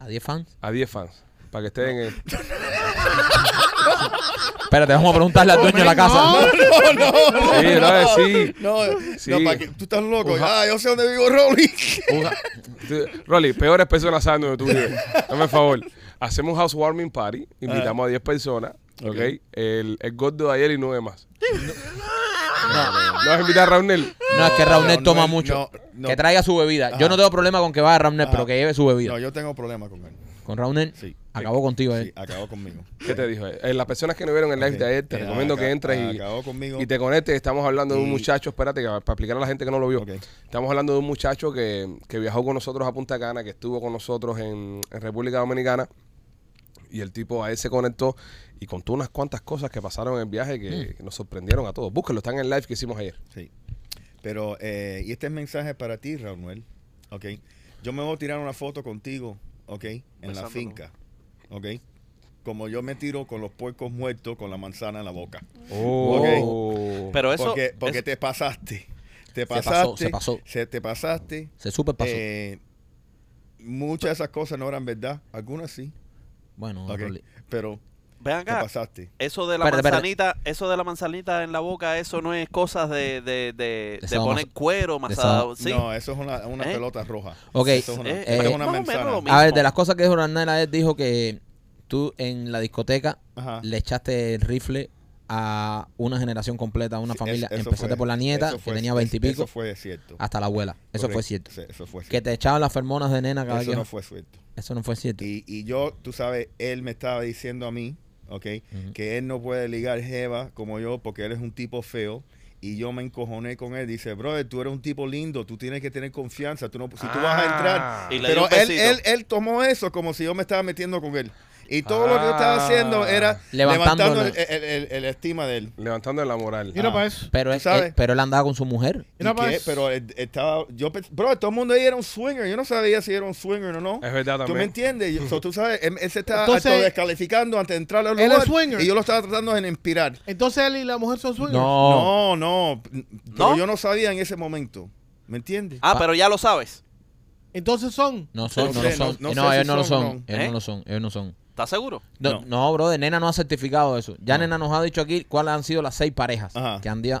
A 10 fans. A 10 fans. Para que estén en el. (laughs) Espérate, vamos a preguntarle al dueño de la casa. No, no, (laughs) Sí, no, sí. no, Sí. no, para que tú estás loco. Ah, yo sé dónde vivo Rolly. (laughs) Un ja- tú- Rolly, peores personas saben donde tú vives. Dame el favor. Hacemos un housewarming party. Invitamos a 10 personas. ¿Ok? El, el gordo de ayer y nueve más. No, vas a invitar a Raunel. No, es que Raunel No, toma no, mucho. no, no. Que traiga su bebida. Yo Ajá. no tengo problema con que vaya Raunel, pero que lleve su bebida. No, yo tengo problemas con él. Con Raunel, Sí. Acabó contigo eh. Sí, él. acabó conmigo. (laughs) ¿Qué te dijo? Eh, las personas que no vieron el live de ayer, te Eh, recomiendo que entres y, y te conectes. Estamos hablando de un muchacho, espérate, que para explicar a la gente que no lo vio. Estamos hablando de un muchacho que, que viajó con nosotros a Punta Cana, que estuvo con nosotros en, en República Dominicana. Y el tipo a él se conectó y contó unas cuantas cosas que pasaron en el viaje que, que nos sorprendieron a todos. Búsquenlo, están en el live que hicimos ayer. Sí. Pero, eh, y este es mensaje para ti, Raúl. Ok. Yo me voy a tirar una foto contigo, ok, en la finca. Ok. Como yo me tiro con los puercos muertos con la manzana en la boca. Oh. Pero eso. porque porque es- te pasaste. Te pasó, pasaste. se pasó. se- te pasaste. Se super pasó. Eh, muchas de esas cosas no eran verdad. Algunas sí. bueno, ok, Rolly. Pero Ven te acá. pasaste. Eso de la Espérate, espérate. manzanita, eso de la manzanita en la boca, eso no es cosas de, de, poner cuero, sábado. ¿sí? No, eso es una, una ¿Eh? pelota roja. Ok, Eso es una, eh, eso eh, es una manzana. A ver, de las cosas que dijo ayer, dijo que tú en la discoteca Ajá. le echaste el rifle a una generación completa, a una Sí, familia. Empezaste fue- por la nieta, que tenía veintipico, Eso fue cierto. hasta la abuela. Eso fue cierto. Sí, Eso fue Que cierto. te echaban las fermonas de nena cada Eso no que- fue cierto. Eso no fue cierto. Y, y yo, tú sabes, él me estaba diciendo a mí, ¿ok? Que él no puede ligar Jeva como yo porque él es un tipo feo. Y yo me encojoné con él. Dice, brother, tú eres un tipo lindo, tú tienes que tener confianza. Tú no, si tú vas a entrar. Y le Pero él, él, él tomó eso como si yo me estaba metiendo con él. Y todo lo que yo estaba Ah. haciendo era Levantando el, la- el- el- el estima de él. Levantando la moral. Mira Ah. para eso. Pero ¿Tú él, sabes? él- pero él andaba con su mujer. ¿Y Mira para qué? eso. Pero él estaba, yo, pens- bro, todo el mundo ahí era un swinger. Yo no sabía si era un swinger o no. Es verdad ¿Tú me también. entiendes? Yo- so, tú (laughs) sabes, él, él se estaba Entonces, descalificando antes de entrar al él lugar. es swinger. Y yo lo estaba tratando de inspirar. Entonces él y la mujer son swingers. No. No, no. Pero ¿No? yo no sabía en ese momento. ¿Me entiendes? Ah, pero ya lo sabes. Entonces son. No son, No no, sé, lo son. no- no no, sé ellos si no lo son o son. no. Ellos ¿Eh? no lo son. Ellos no son. ¿Estás seguro? No, No. no, bro, de Nena no ha certificado eso. Ya Nena nos ha dicho aquí cuáles han sido las seis parejas Ajá. que, han que,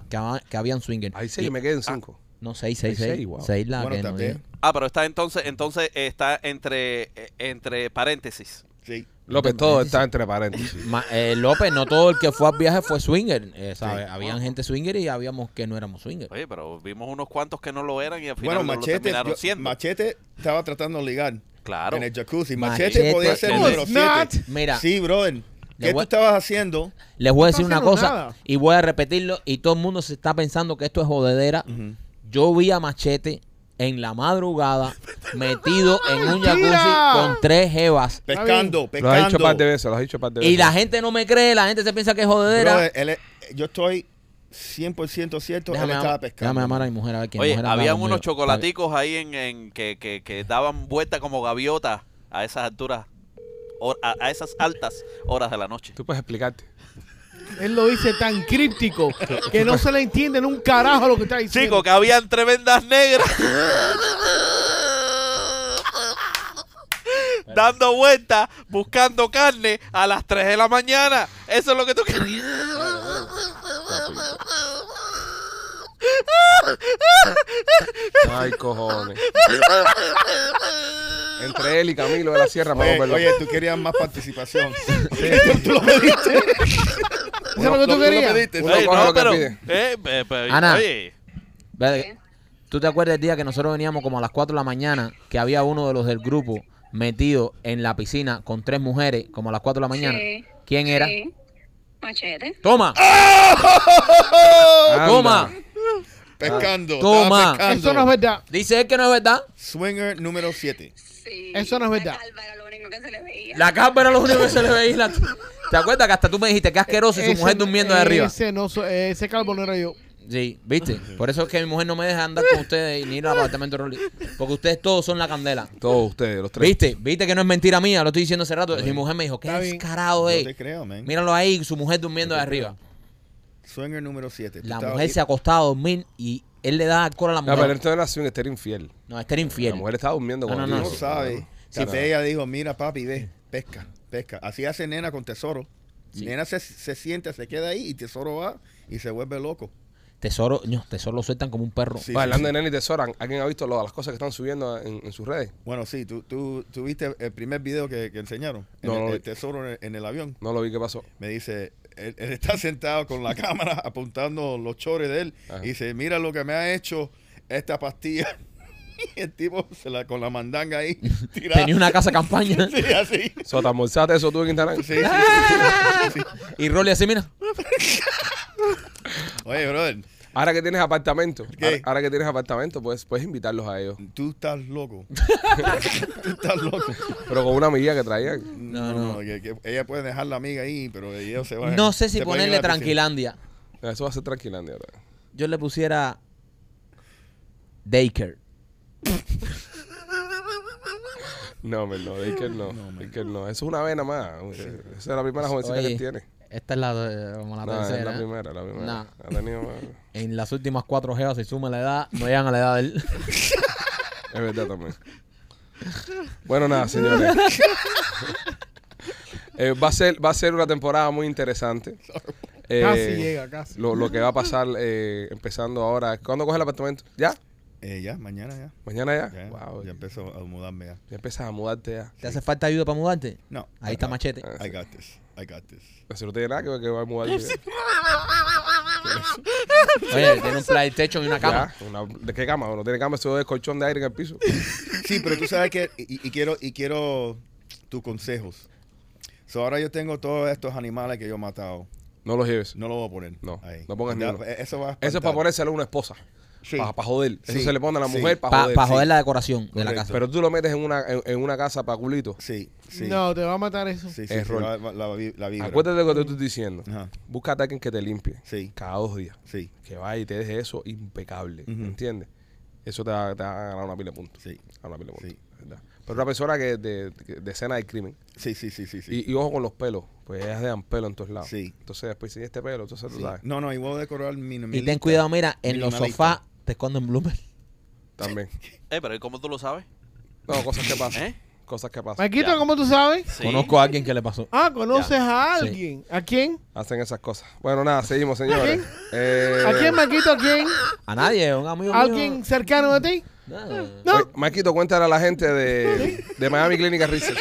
que habían swinger. Ahí sí, Y- me quedé en cinco. No, seis, seis, seis. seis, wow. Seis la Bueno, que no también. diga. Ah, pero está entonces, entonces está entre, eh, entre paréntesis. Sí. López, todo está entre paréntesis. Ma- eh, López, no todo el que fue al viaje fue swinger. eh, ¿sabes? Sí. Habían gente swinger y habíamos que no éramos swinger. Oye, pero vimos unos cuantos que no lo eran y al final Bueno, no lo Machete, terminaron yo- siendo. Machete estaba tratando de ligar Claro. en el jacuzzi. Machete. Machete, podía ser el No, número it's not. 7. Mira, Sí, brother. Le ¿Qué tú estabas haciendo? les voy a decir una cosa nada. y voy a repetirlo y todo el mundo se está pensando que esto es jodedera. Yo vi a Machete en la madrugada (laughs) metido en un jacuzzi con tres jevas. Pescando, Lo has pescando. dicho un par de veces, lo has dicho un par de veces. Y la gente no me cree, la gente se piensa que es jodedera. Brother, él es- yo estoy 100% cierto, déjame, él estaba déjame pescando. llamar a mi mujer a ver quién Oye, conmigo. unos chocolaticos ahí en, en que, que, que daban vuelta como gaviotas a esas alturas, a, a esas altas horas de la noche. Tú puedes explicarte. Él lo dice tan críptico que no se le entiende en un carajo lo que está diciendo. Chicos, que habían tremendas negras. (laughs) (laughs) Dando vueltas, buscando carne a las 3 de la mañana. Eso es lo que tú querías. Ay, cojones. Entre él y Camilo de la Sierra, Oye, vamos a oye, tú querías más participación. (laughs) tú lo pediste. ¿Eso es lo que tú lo querías? pediste. Uno Oye, coge no, lo que pero, pide. eh, pe- pe- Ana. oye, Ve- ¿Tú te acuerdas el día que nosotros veníamos como a las 4 de la mañana que había uno de los del grupo metido en la piscina con tres mujeres como a las 4 de la mañana. Sí, ¿Quién era? Machete. Toma, (laughs) toma. Pescando. Toma. pescando. Eso no es verdad. Dice él que no es verdad. Swinger número 7. Sí. Eso no es verdad. La calva era lo único que se le veía. La calva era lo único que se le veía. La- ¿Te acuerdas que hasta tú me dijiste que asqueroso y su Ese- mujer durmiendo de arriba? Ese, no, ese calvo no era yo. Sí, ¿viste? (laughs) Por eso es que mi mujer no me deja andar con ustedes ni ir al apartamento de Rolly. Porque ustedes todos son la candela. Todos ustedes, los tres. ¿Viste? ¿Viste que no es mentira mía? Lo estoy diciendo hace rato. Mi mujer me dijo, qué Está bien. descarado Yo es. te creo, man. Míralo ahí, su mujer durmiendo de arriba. Swinger número 7. La mujer se acostaba a dormir y él le da alcohol a la No, pero mujer. entonces era así un estero infiel. No, este era La infiel. mujer estaba durmiendo No, no, no. No sabe. Si ella dijo, mira papi, ve, pesca, pesca. Así hace nena con tesoro. Sí. Nena se, se siente, se queda ahí y tesoro va y se vuelve loco. Tesoro, no, tesoro lo sueltan como un perro. Sí, hablando sí. de Nene y Tesora, ¿alguien ha visto lo- las cosas que están subiendo en, en sus redes? Bueno, sí, tú, tú, tú viste el primer video que, que enseñaron. En No, el, no vi. el tesoro en el, en el avión. No lo vi, ¿qué pasó? Me dice, él, él está (laughs) sentado con la cámara (laughs) apuntando los chores de él. Ajá. Y dice, mira lo que me ha hecho esta pastilla. (laughs) Y el tipo se la, con la mandanga ahí tirada. Tenía una casa campaña. Sí, así. So, ¿te almorzaste eso tú en Instagram? Sí, sí, sí, sí, sí. Y Rolly así, mira. Oye, brother, Ahora que tienes apartamento, ¿Qué? ahora, ahora que tienes apartamento, pues puedes invitarlos a ellos. tú estás loco. (laughs) tú estás loco. Pero con una amiga que traían. No, no, que, que ella puede dejar la amiga ahí, pero ellos se van. No sé si ponerle tranquilandia. Eso va a ser tranquilandia. ¿verdad? Yo le pusiera Daker. No, men, no, Baker no. Baker no. Eso es una vena más. Esa es la primera jovencita Oye, que tiene. Esta es la, como la No, es tercera. la ¿eh? primera, la primera. No. Ha tenido más. (laughs) En las últimas cuatro geos, si suma la edad, no llegan a la edad de él. (laughs) Es verdad también. Bueno, nada, señores. (laughs) Eh, va, a ser, va a ser una temporada muy interesante. Eh, Casi llega, casi. Lo, lo que va a pasar eh, empezando ahora. ¿Cuándo coge el apartamento? ¿Ya? Eh, ya, mañana ya. ¿Mañana ya? Ya, Wow, ya ya, empezó a mudarme ya. empiezas a mudarte ya. ¿Te hace falta ayuda para mudarte? No. Ahí está Machete. Ah, I got this. I got this. Eso no tiene nada que ver que va a mudarte. (laughs) Oye, tiene un PlayStation y una cama. Ya, una- ¿De qué cama? No tiene cama, eso es colchón de aire en el piso. (laughs) Sí, pero tú sabes que y, y quiero y quiero tus consejos. So, ahora yo tengo todos estos animales que yo he matado. No los lleves. No lo voy a poner. No, ahí. no pongas ni uno. Eso va a Eso es para espantar. ponérselo a una esposa. Sí. Para, joder. Eso Sí, se le pone a la sí. mujer para Para joder. joder, sí. la decoración de la Correcto. casa. Pero tú lo metes en una, en, en una casa para culito. Sí, sí. No, te va a matar eso. Sí, sí, Error. sí, va- va- la, vi- la vibra. Acuérdate de lo que te estoy diciendo. Ajá. Búscate a alguien que te limpie. Sí, Cada dos días. sí, Que vaya y te deje eso impecable. Ujú. ¿Entiendes? Eso te va, te va a ganar una pila de puntos. sí. A una pila de puntos. Sí. ¿verdad? Pero una persona que de, de, de escena del crimen. Sí, sí, sí, sí. sí. Y, y ojo con los pelos. Pues ellas dejan pelo en todos lados. Sí. Entonces después si este pelo, entonces tú Sí. sabes. No, no, y voy a decorar mi Y ten cuidado, mira, en los Minimalista. sofás te esconden bloomers. También. (laughs) Eh, pero ¿y ¿cómo tú lo sabes? No, cosas que pasan. ¿Eh? Cosas que pasan. Maquito, Ya. ¿cómo tú sabes? Sí. Conozco a alguien que le pasó. Ah, conoces a Sí. alguien. ¿A quién? Hacen esas cosas. Bueno, nada, seguimos, señores. quién? Eh, ¿A quién, Maquito? ¿A quién? A nadie, un amigo mío. ¿Alguien cercano a ti? Nada. No. oye, Marquito, cuéntale a la gente de, de Miami Clinic Research.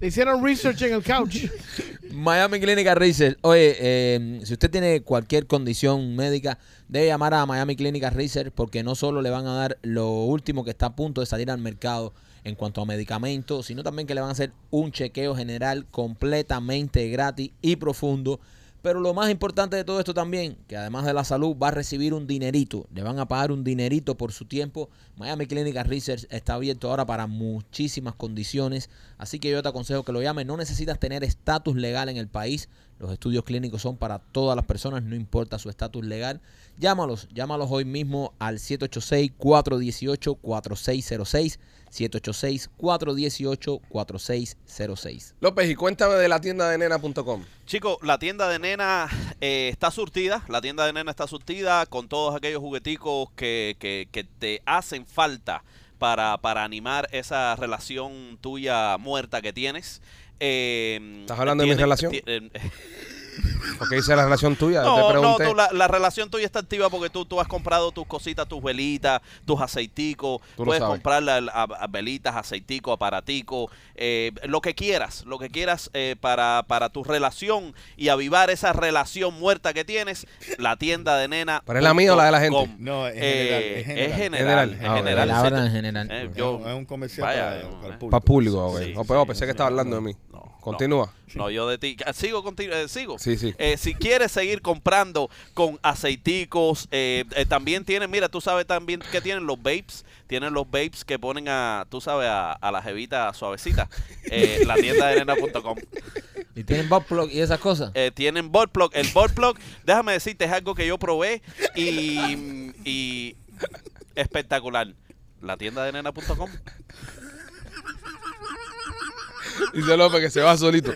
Le hicieron research en el couch. (laughs) Miami Clinical Research. Oye, eh, si usted tiene cualquier condición médica, debe llamar a Miami Clinical Research porque no solo le van a dar lo último que está a punto de salir al mercado en cuanto a medicamentos, sino también que le van a hacer un chequeo general completamente gratis y profundo. Pero lo más importante de todo esto también, que además de la salud va a recibir un dinerito, le van a pagar un dinerito por su tiempo. Miami Clinical Research está abierto ahora para muchísimas condiciones, así que yo te aconsejo que lo llames. No necesitas tener estatus legal en el país. Los estudios clínicos son para todas las personas, no importa su estatus legal. Llámalos, llámalos hoy mismo al 786-418-4606. 786-418-4606. López, y cuéntame de la tienda de nena.com. Chicos, la tienda de nena eh, está surtida. La tienda de nena está surtida con todos aquellos jugueticos que, que- que te hacen falta para, para animar esa relación tuya muerta que tienes. Eh, ¿Estás hablando de mi tiene- relación? (laughs) Porque dice la relación tuya. te No, no, tú, la, la relación tuya está activa porque tú, tú has comprado tus cositas, tus velitas, tus aceiticos. Tú Puedes comprar la- la- a- velitas, aceiticos, aparaticos, eh, lo que quieras, lo que quieras eh, para, para tu relación y avivar esa relación muerta que tienes. La tienda de nena. ¿Pero es la mía o la de la gente? com. No, es Eh, general, es es general. es Ah, general. La Sí, habla tú- en general. eh, Es yo- un- es un comercial Vaya, para, no, para el público. Para público, ok. Sí, no, pero sí, pensé que estaba hablando de mí. Continúa. No, yo de ti. Ah, Sigo contigo, eh, sigo. Sí, sí. Eh, si quieres seguir comprando con aceiticos, eh, eh, también tienen, mira, tú sabes también que tienen los vapes, tienen los vapes que ponen a, tú sabes, a, a la jevita suavecita, eh, (laughs) la tienda de nena.com. Y tienen butt plug y esas cosas. Eh, tienen bot plug, el bot plug, déjame decirte, es algo que yo probé y, y espectacular. La tienda de nena.com. (laughs) Dice López que se va solito.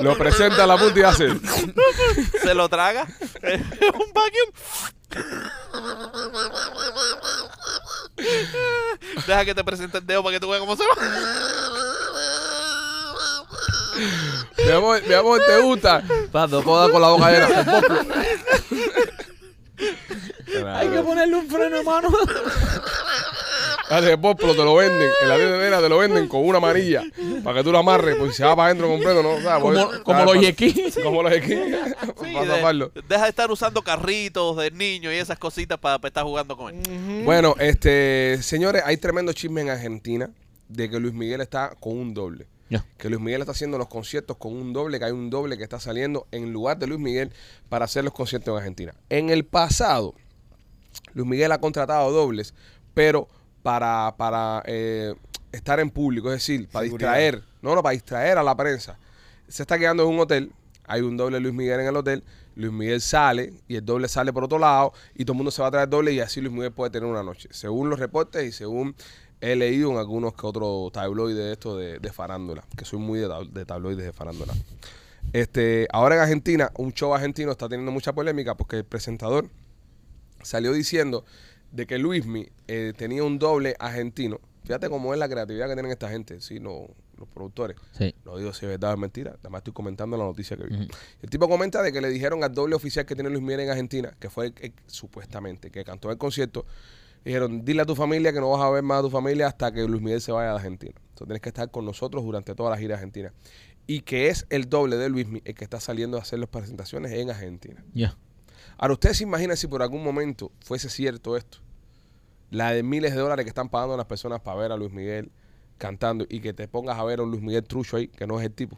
Lo presenta a la punta y hace. (laughs) se lo traga. (laughs) un vacuum. Deja que te presente el dedo para que tú veas cómo se va. Mi amor, mi amor, ¿te gusta? Pa, No puedo dar con la boca llena. Hay que ponerle un freno mano. El poplo te lo venden. En la tienda de nena te lo venden con una manilla. Para que tú lo amarres. Porque si se va para adentro completo, ¿no? ¿Sabes? Como- Porque- como ¿sabes? los yequí. (laughs) Como los yequí. Sí, Para de- taparlo. deja de estar usando carritos de niños y esas cositas para, estar jugando con él. Bueno, este, señores, hay tremendo chisme en Argentina de que Luis Miguel está con un doble. Que Luis Miguel está haciendo los conciertos con un doble, que hay un doble que está saliendo en lugar de Luis Miguel para hacer los conciertos en Argentina. En el pasado, Luis Miguel ha contratado dobles, pero para, para eh, estar en público, es decir, para Seguridad. distraer, no, no, para distraer a la prensa. Se está quedando en un hotel, hay un doble Luis Miguel en el hotel, Luis Miguel sale y el doble sale por otro lado y todo el mundo se va a traer doble y así Luis Miguel puede tener una noche. Según los reportes y según he leído en algunos que otros tabloides de esto de, de farándula, que soy muy de, de tabloides de farándula. Este, ahora en Argentina, un show argentino está teniendo mucha polémica porque el presentador salió diciendo de que Luismi eh, tenía un doble argentino. Fíjate cómo es la creatividad que tienen esta gente, sí, no, los productores. Sí. No digo si es verdad o es mentira, además estoy comentando la noticia que vi. El tipo comenta de que le dijeron al doble oficial que tiene Luis Miguel en Argentina, que fue el que, supuestamente, que cantó el concierto, dijeron, dile a tu familia que no vas a ver más a tu familia hasta que Luis Miguel se vaya de Argentina. Entonces tienes que estar con nosotros durante toda la gira argentina. Y que es el doble de Luis Miguel el que está saliendo a hacer las presentaciones en Argentina. Ya. Ahora, ustedes se imaginan si por algún momento fuese cierto esto. La de miles de dólares que están pagando las personas para ver a Luis Miguel cantando y que te pongas a ver a un Luis Miguel trucho ahí, que no es el tipo.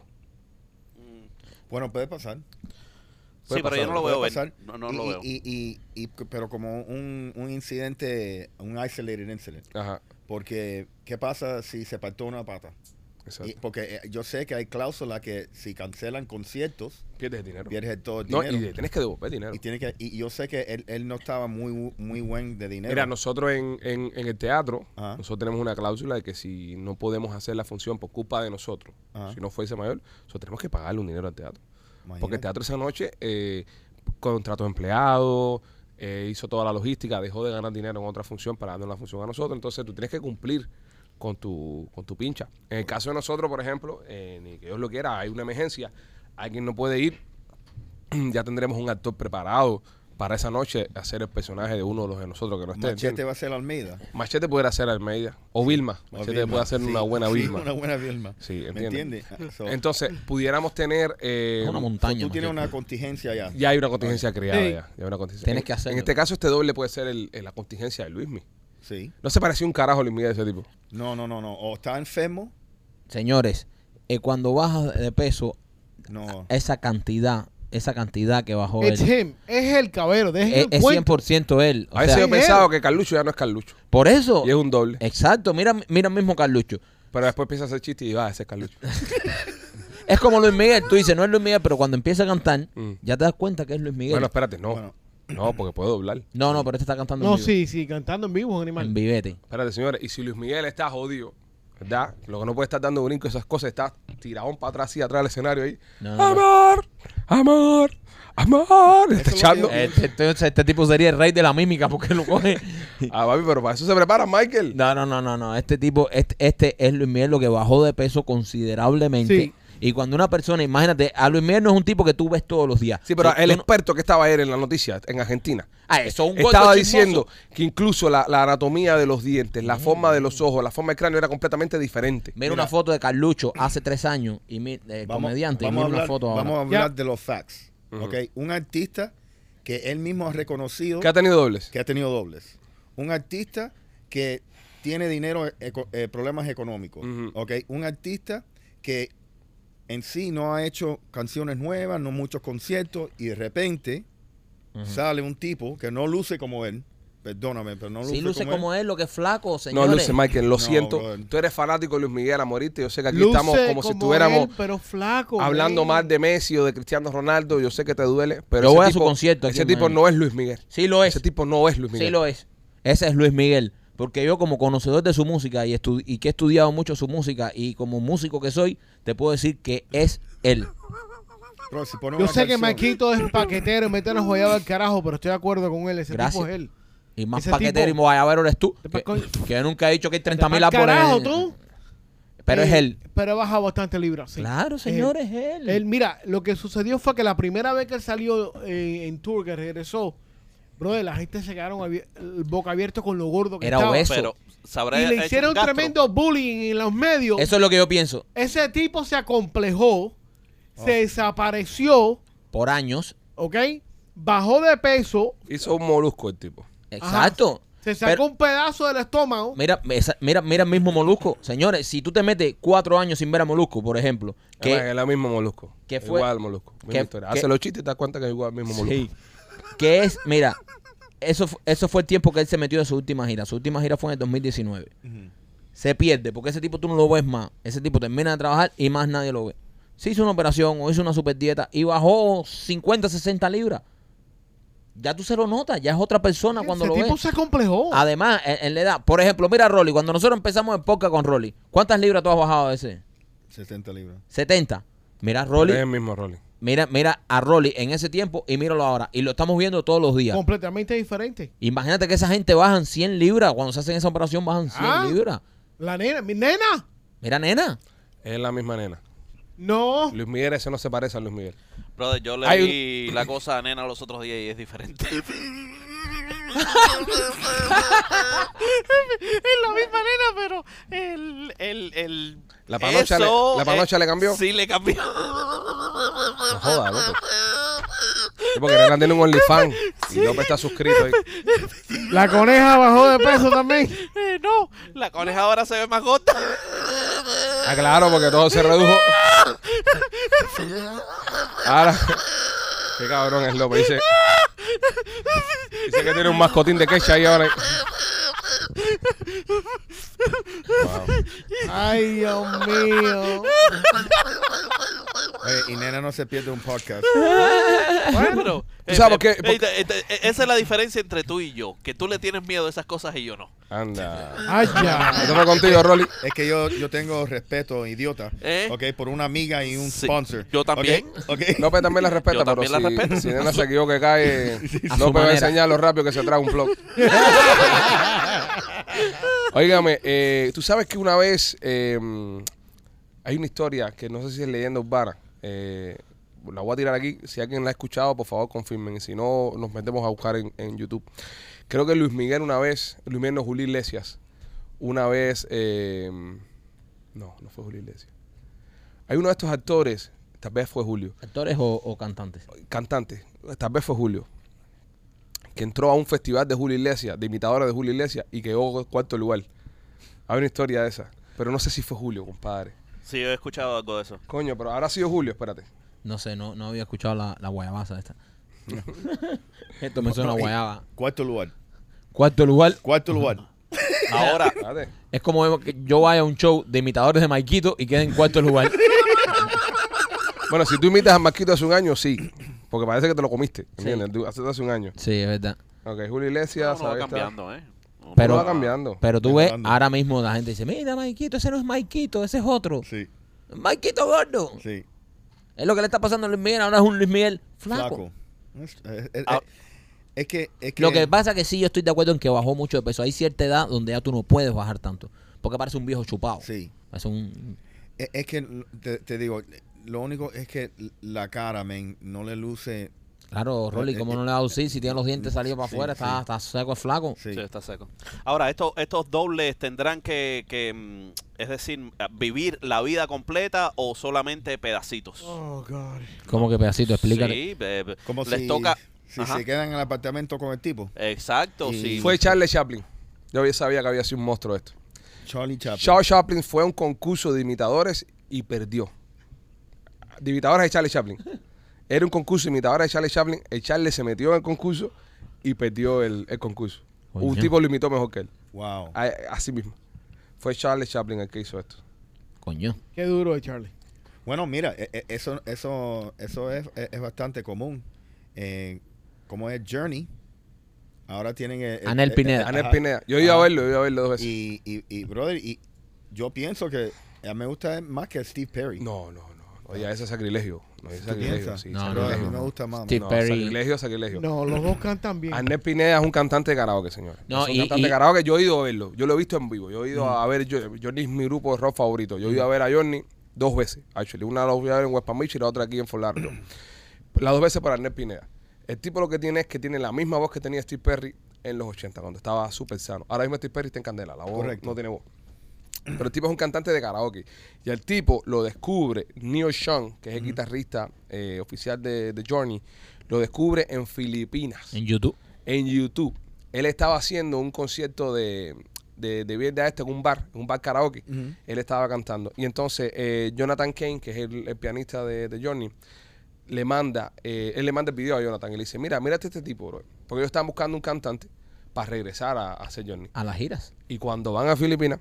Bueno, puede pasar. Sí, pero yo no lo veo ver. pasar. No, no y, lo veo. y- y- y- pero como un, un incidente, un isolated incident. Ajá, Porque, ¿qué pasa si se partió una pata? Y- porque eh, yo sé que hay cláusulas que si cancelan conciertos, Pierdes el dinero. pierdes todo el No, dinero. y tienes que devolver dinero. Y tiene que y yo sé que él, él no estaba muy muy buen de dinero. Mira, nosotros en, en- en el teatro, Ajá. nosotros tenemos una cláusula de que si no podemos hacer la función por culpa de nosotros, Ajá. si no fuese mayor, nosotros tenemos que pagarle un dinero al teatro. Porque el teatro esa noche eh, contrató empleados, eh, hizo toda la logística, dejó de ganar dinero en otra función para darnos la función a nosotros. Entonces tú tienes que cumplir con tu, con tu pincha. En el caso de nosotros, por ejemplo, eh, ni que Dios lo quiera, hay una emergencia, alguien no puede ir, (clears throat) ya tendremos un actor preparado para esa noche hacer el personaje de uno de los de nosotros que no esté. Machete ¿entiendes? va a ser Almeida. Machete pudiera ser Almeida o Vilma. O Machete Vilma. puede hacer Sí, una buena sí, Vilma. una buena Vilma. Sí, ¿Me entiende. entiendes? Ah, so- Entonces, pudiéramos tener... eh, una so montaña. tú tienes machete. una contingencia ya. Ya hay una contingencia creada, ya. ya hay una contingencia. Tienes En- que hacerlo. En este caso, este doble puede ser el- el- la contingencia de Luismi. Sí. No se parecía un carajo a Luis Miguel de ese tipo. No, no, no, no. O está enfermo. Señores, eh, cuando bajas de peso, No. esa cantidad, esa cantidad que bajó It's él, him. Es el cabero. Es, el es cuento. 100% él. O A veces sea, yo he pensado que Carlucho ya no es Carlucho. por eso, Y es un doble. exacto, mira, mira mismo Carlucho. Pero después empieza a hacer chiste y va, ese es Carlucho. (laughs) Es como Luis Miguel, tú dices, no es Luis Miguel, pero cuando empieza a cantar, Mm. ya te das cuenta que es Luis Miguel. bueno, espérate, no. Bueno. No, porque puede doblar. no, no, pero este está cantando No, en vivo. sí, sí, cantando en vivo, animal. En vivete. Espérate, señores. Y si Luis Miguel está jodido, ¿verdad? Lo que no puede estar dando brinco, esas cosas, está tiradón para atrás y atrás del escenario ahí. No, no, no. Amor, amor, amor. Está lo echando. yo- Este, este- este tipo sería el rey de la mímica porque lo coge. (laughs) Ah, papi, pero para eso se prepara Michael. No, no, no, no, no. Este tipo, este, este es Luis Miguel lo que bajó de peso considerablemente. Sí. Y cuando una persona, imagínate, a Luis Miguel no es un tipo que tú ves todos los días. Sí, pero O sea, el no- experto que estaba ayer en la noticia en Argentina Ah, eso es un estaba chismoso. diciendo que incluso la, la anatomía de los dientes, la forma de los ojos, la forma del cráneo era completamente diferente. Mira, Mira. una foto de Carlucho hace tres años, y mi, eh, comediante, y vamos mira a una hablar, foto ahora. vamos a hablar Ya. de los facts. ¿ok? Un artista que él mismo ha reconocido ¿Qué ha tenido dobles? que ha tenido dobles. Un artista que tiene dinero, eco- eh, problemas económicos. Ujú. ¿ok? Un artista que en sí no ha hecho canciones nuevas, no muchos conciertos, y de repente sale un tipo que no luce como él. Perdóname, pero no luce, Sí, luce como, como él. él, lo que es flaco, No, señores. Luce Michael, lo No, siento. brother. Tú eres fanático de Luis Miguel a morirte. Yo sé que aquí Luce estamos como, si estuviéramos él, pero flaco. hablando man. mal de Messi o de Cristiano Ronaldo. Yo sé que te duele, pero Yo ese voy a su tipo- concierto aquí Ese tipo no es Luis Miguel. Sí lo es. Ese tipo no es Luis Miguel. Sí lo es. Ese es Luis Miguel. Porque yo como conocedor de su música y, estu- y que he estudiado mucho su música y como músico que soy, te puedo decir que es él. Bro, si pone Yo una sé que canción- Maquito es paquetero y mete una joyada al carajo, pero estoy de acuerdo con él. Ese Gracias. tipo es él. Y más Ese paquetero tipo- y guayabero eres tú. Que, coño. que nunca he dicho que hay 30 mil Al por carajo, él. tú. Pero es Eh, él. Pero he bajado bastante libras. sí. Claro, señor, él. es él. Él, mira, lo que sucedió fue que la primera vez que él salió eh, en tour, que regresó, brother, la gente se quedaron abier- el boca abierto con lo gordo que Era estaba. obeso. Pero sabrá Y le hicieron tremendo bullying en los medios. Eso es lo que yo pienso. Ese tipo se acomplejó, Oh. se desapareció, Por años. ¿ok? Bajó de peso, Hizo un molusco el tipo. Exacto. se sacó Pero- un pedazo del estómago. Mira, esa- mira, mira el mismo Molusco. Señores, si tú te metes cuatro años sin ver a Molusco, por ejemplo, Que, es el mismo molusco. que fue- Igual al molusco. Misma que- historia. que- Hace los chistes y te das cuenta que es igual al mismo molusco. Sí. que es, mira, eso, eso fue el tiempo que él se metió de su última gira. Su última gira fue en el 2019. Se pierde, porque ese tipo tú no lo ves más. Ese tipo termina de trabajar y más nadie lo ve. Se hizo una operación o hizo una super dieta y bajó 50, 60 libras. Ya tú se lo notas, ya es otra persona cuando Ese lo tipo ves. se acomplejó. Además, en, en la edad, por ejemplo, mira a Rolly, cuando nosotros empezamos el podcast con Rolly, ¿cuántas libras tú has bajado de ese? 60 libras. 70. Mira a Es Rolly, el mismo Rolly. Mira, mira a Rolly en ese tiempo y míralo ahora. Y lo estamos viendo todos los días. completamente diferente. Imagínate que esa gente bajan 100 libras. Cuando se hacen esa operación bajan 100 Ah. libras. La nena, mi nena. Mira, nena. Es la misma nena. No. Luis Miguel ese no se parece a Luis Miguel. Brother, yo le vi la cosa a nena los otros días y es diferente. (laughs) es la misma nena, pero el, el, el La panocha le- eso, la panocha eh, le cambió. Sí, le cambió. No joda, loco. Sí, porque Nena tiene un OnlyFans y López está suscrito ahí. La coneja bajó de peso también. Eh, no, la coneja ahora se ve más gorda. Ah, claro, porque todo se redujo. Ahora, qué cabrón es López. Dice, dice que tiene un mascotín de quecha ahí ahora. Wow. Ay, Dios mío. Oye, y nena no se pierde un podcast. Bueno, eh, eh, eh, esa es la diferencia entre tú y yo, que tú le tienes miedo a esas cosas y yo no. Anda. Ay, ya. Fue contigo, Rolly. Es que yo, yo tengo respeto, idiota, ¿Eh? ok, por una amiga y un Sí, sponsor. yo también. Ok, ok. López también la respeta, Yo pero también la si, respeto. si Nena se equivoca, cae. (laughs) A su López va a manera. enseñar lo rápido que se trae un blog. (laughs) Óigame, eh, tú sabes que una vez eh, hay una historia que no sé si es leyenda urbana. eh, la voy a tirar aquí. Si alguien la ha escuchado, por favor, confirmen. Si no, nos metemos a buscar en, en YouTube. Creo que Luis Miguel una vez, Luis Miguel no, Julio Iglesias, una vez, eh, no, no fue Julio Iglesias. Hay uno de estos actores, tal vez fue Julio, ¿Actores o, o cantantes? cantante, tal vez fue Julio, que entró a un festival de Julio Iglesias, de imitadores de Julio Iglesias, y quedó en cuarto lugar. Hay una historia de esa, pero no sé si fue Julio, compadre. Sí, yo he escuchado algo de eso. Coño, pero ahora ha sido Julio, espérate. No sé, no, no había escuchado la, la guayabaza esta. (laughs) Esto me suena a guayaba. Cuarto lugar. Cuarto lugar. Cuarto lugar. Ahora, Espérate. Es como que yo vaya a un show de imitadores de Maikito y quede en cuarto lugar. (laughs) Bueno, si tú imitas a Marquito hace un año, sí, porque parece que te lo comiste, ¿entiendes? Tú- Hace, hace un año. Sí, es verdad. Ok, Julio Iglesias, uno va ahí está. cambiando, ¿eh? Uno Pero- va cambiando. Pero tú ves, Mejorando. ahora mismo la gente dice, mira, Maikito, ese no es Maikito, ese es otro. Sí, Maikito gordo. sí. Es lo que le está pasando a Luis Miguel, ahora es un Luis Miguel flaco. Flaco. Es, es- es- Ah. es que, es que Lo que pasa es que sí, yo estoy de acuerdo en que bajó mucho de peso. Hay cierta edad donde ya tú no puedes bajar tanto. Porque parece un viejo chupado. Sí. Parece un... Es, es que te, te digo, lo único es que la cara, men, no le luce. Claro, Rolly, Eh, ¿cómo eh, no le va a lucir si tiene los dientes salidos para sí, afuera? Está, sí. está seco el flaco. Sí. Sí, está seco. Ahora, estos, estos dobles tendrán que, que, mm, es decir, vivir la vida completa o solamente pedacitos. Oh, God. ¿Cómo que pedacito? Explícale. Sí, eh, Como les si, toca. si Ajá. se quedan en el apartamento con el tipo. Exacto, sí. Fue Charlie Chaplin. Yo ya sabía que había sido un monstruo esto. Charlie Chaplin. Charles Chaplin fue a un concurso de imitadores y perdió. De imitadores de Charlie Chaplin. Era un concurso de imitadores de Charlie Chaplin. El Charlie se metió en el concurso y perdió el, el concurso. Un tipo lo imitó mejor que él. Wow. A- Así mismo. Fue Charlie Chaplin el que hizo esto. Coño. Qué duro de Charlie. Bueno, mira, e- e- eso, eso, eso es, es- es bastante común. Eh, como es Journey, ahora tienen... eh, eh, Anel Pineda. eh, Anel ajá. Pineda. Yo ido a verlo, yo ido a verlo dos veces. Y, y, y, brother, y yo pienso que a mí me gusta más que Steve Perry. No, no, no. Oye, ese es sacrilegio. No, ese es ¿Tú sacrilegio. Sí, No, sacrilegio. mí me gusta más. Steve No, Perry. sacrilegio, sacrilegio. No, los dos cantan bien. Arnett Pineda es un cantante de karaoke, señor. No, es un y- cantante y- de karaoke. Yo he ido a verlo. Yo lo he visto en vivo. Yo he ido a ver. Yo, Johnny es mi grupo de rock favorito. Yo he ido a ver a Johnny dos veces. Actually. Una la fui a ver en West Palm Beach y la otra aquí en Fort Lauderdale. Las dos veces por Arnett Pineda. El tipo lo que tiene es que tiene la misma voz que tenía Steve Perry en los 80, cuando estaba súper sano. Ahora mismo Steve Perry está en candela. La voz Correcto. no tiene voz. Pero el tipo es un cantante de karaoke. Y el tipo lo descubre, Neil Sean, que es el guitarrista eh, oficial de, de Journey, lo descubre en Filipinas En YouTube. en YouTube. Él estaba haciendo un concierto de, de, de viernes a este en un bar, en un bar karaoke. Ujú. Él estaba cantando. Y entonces eh, Jonathan Kane, que es el, el pianista de, de Johnny, le manda, eh, él le manda el video a Jonathan y le dice, mira, mírate este tipo, bro. Porque ellos estaban buscando un cantante para regresar a, a hacer Johnny. A las giras. Y cuando van a Filipinas,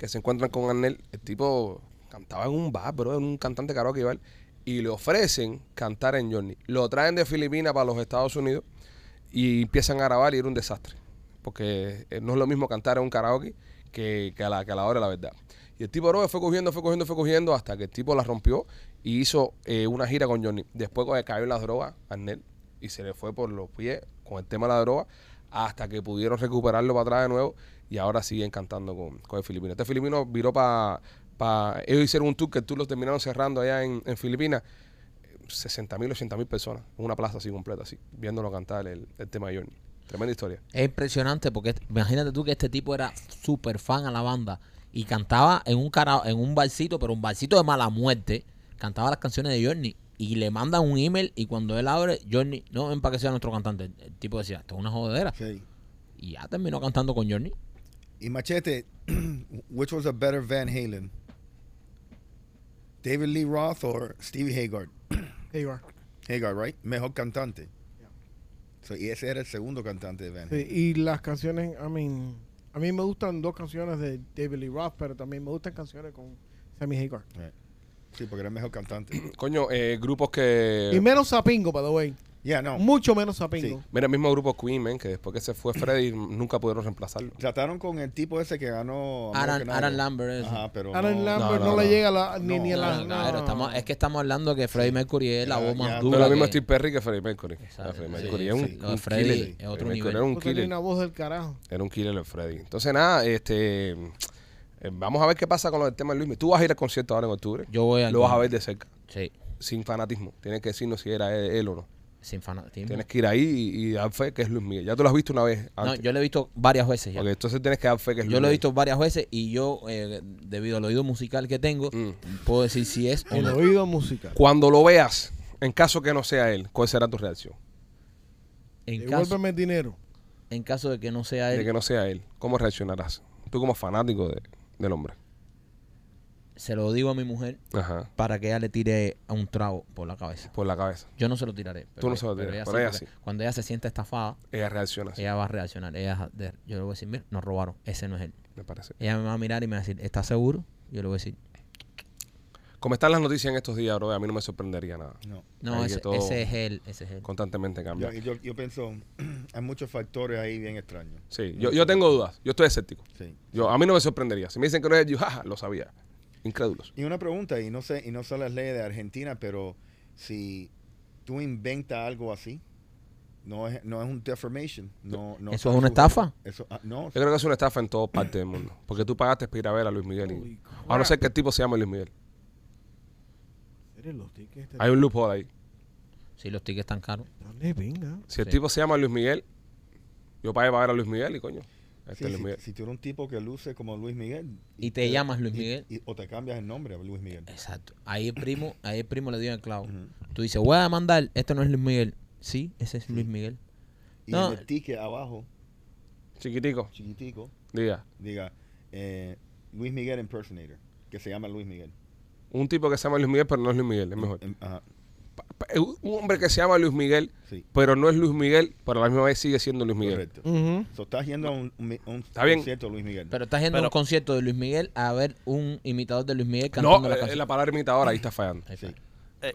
que se encuentran con Arnel, el tipo cantaba en un bar, bro, en un cantante karaoke igual, y le ofrecen cantar en Johnny. Lo traen de Filipinas para los Estados Unidos y empiezan a grabar y era un desastre. Porque eh, no es lo mismo cantar en un karaoke que, que a, la, que a la hora de la verdad. Y el tipo, bro, fue cogiendo, fue cogiendo, fue cogiendo hasta que el tipo la rompió y hizo eh, una gira con Johnny. Después cuando cayó en las drogas, Arnel, y se le fue por los pies con el tema de la droga hasta que pudieron recuperarlo para atrás de nuevo y ahora siguen cantando con, con el filipino. Este filipino viró para... Pa, ellos hicieron un tour que el tour lo terminaron cerrando allá en, en Filipinas. 60 mil, 80 mil personas en una plaza así completa, así, viéndolo cantar el, el tema de Johnny. Tremenda historia. Es impresionante porque imagínate tú que este tipo era súper fan a la banda y cantaba en un cara, en un barcito, pero un barcito de mala muerte. Cantaba las canciones de Johnny y le mandan un email y cuando él abre, Johnny, no ven para que sea nuestro cantante. El, el tipo decía, esto es una jodedera. Sí. Y ya terminó cantando con Johnny. Y Machete, (clears throat) which was a better Van Halen? David Lee Roth or Stevie Haggard? There you are. (clears throat) Haggard, right? Mejor cantante. So, y ese era el segundo cantante de Van Sí, Halen. y las canciones, I mean, a mí me gustan dos canciones de David Lee Roth, pero también me gustan canciones con Sammy Hagar. Sí, porque era el mejor cantante. (clears throat) Coño, eh, grupos que... Y menos Sapingo, by the way. Yeah, no. Mucho menos Sapingo. Sí. Mira, el mismo grupo Queen, man, que después que se fue Freddy (laughs) nunca pudieron reemplazarlo. Trataron con el tipo ese que ganó. Aaron, Aaron. Lambert. ese. Ajá, pero. Aaron no, Lambert no, no, no, le no. llega a la, ni, No, ni a la... Claro, estamos, es que estamos hablando que Freddie Mercury es la voz más ya. No dura. es lo mismo que- Steve Perry que Freddie Mercury. Exacto, Freddie sí, Mercury es un, sí. Un killer. es otro nivel. Era un killer. una voz del carajo. Era un killer el Freddy. Entonces, nada, este... eh, vamos a ver qué pasa con lo del tema de Luis. Tú vas a ir al concierto ahora en octubre. Yo voy al Lo vas a ver de cerca. Sí, Sin fanatismo. Tienes que decirnos si era él, él o no. Sin fanatismo. Tienes que ir ahí y, y dar fe que es Luis Miguel. Ya tú lo has visto una vez No, antes. yo lo he visto varias veces ya. Ok, entonces tienes que dar fe que es Luis Yo lo he visto varias veces y yo, eh, debido al oído musical que tengo, Mm. puedo decir si es o El no. oído musical. Cuando lo veas, en caso que no sea él, ¿cuál será tu reacción? En caso, Devuélveme el dinero. en caso de que no sea De él, que no sea él. ¿Cómo reaccionarás? Tú como fanático de- del hombre. Se lo digo a mi mujer Ajá. para que ella le tire a un trago por la cabeza. Por la cabeza. Yo no se lo tiraré. Tú no se lo pero tiras, ella pero ella sí. Cuando ella se siente estafada, Ella reacciona así, ella va a reaccionar. Ella, de- yo le voy a decir, mira, nos robaron, ese no es él. me parece. Ella me va a mirar y me va a decir, ¿estás seguro? Yo le voy a decir, Como están las noticias en estos días, bro, a mí no me sorprendería nada. No. no, ese, ese es él, ese es él. Constantemente cambia. Yo, yo, yo pienso, (clears throat) hay muchos factores ahí bien extraños. Sí, yo, yo tengo dudas. Yo estoy escéptico. Sí. Yo, a mí no me sorprendería. Si me dicen que no es él, yo, jaja, lo sabía. Incrédulos. Y una pregunta, y no sé, y no sé las leyes de Argentina, pero si tú inventas algo así, no es, no es un defamation. No, no ¿Eso es una estafa? Eso, ah, no, Yo creo que es una estafa en todas partes del mundo. Porque tú pagaste para ir a ver a Luis Miguel. Y, a no ser que el tipo se llame Luis Miguel. Los tickets Hay un loophole ahí. Sí, los tickets están caros. Dale, venga. Si el Sí. tipo se llama Luis Miguel, yo pagué para ver a Luis Miguel y coño. Este Sí, es Luis si, si tú eres un tipo que luce como Luis Miguel. Y te llamas Luis Miguel. y- o te cambias el nombre a Luis Miguel. Exacto. Ahí el primo, (clears throat) ahí el primo le dio el clavo. Ujú. Tú dices, voy a demandar, esto no es Luis Miguel. Sí, ese es Luis Miguel. Y No. en el ticket abajo, Chiquitico, chiquitico, diga. diga eh, Luis Miguel Impersonator, que se llama Luis Miguel. Un tipo que se llama Luis Miguel, pero no es Luis Miguel, es mejor. Em, ajá, Un hombre que se llama Luis Miguel, sí, pero no es Luis Miguel, pero a la misma vez sigue siendo Luis Miguel. correcto. So, estás yendo a un, un, un Está bien. concierto de Luis Miguel. Pero estás yendo a un concierto de Luis Miguel a ver un imitador de Luis Miguel No, cantando la eh, la palabra imitadora ahí está fallando. Ahí sí. está.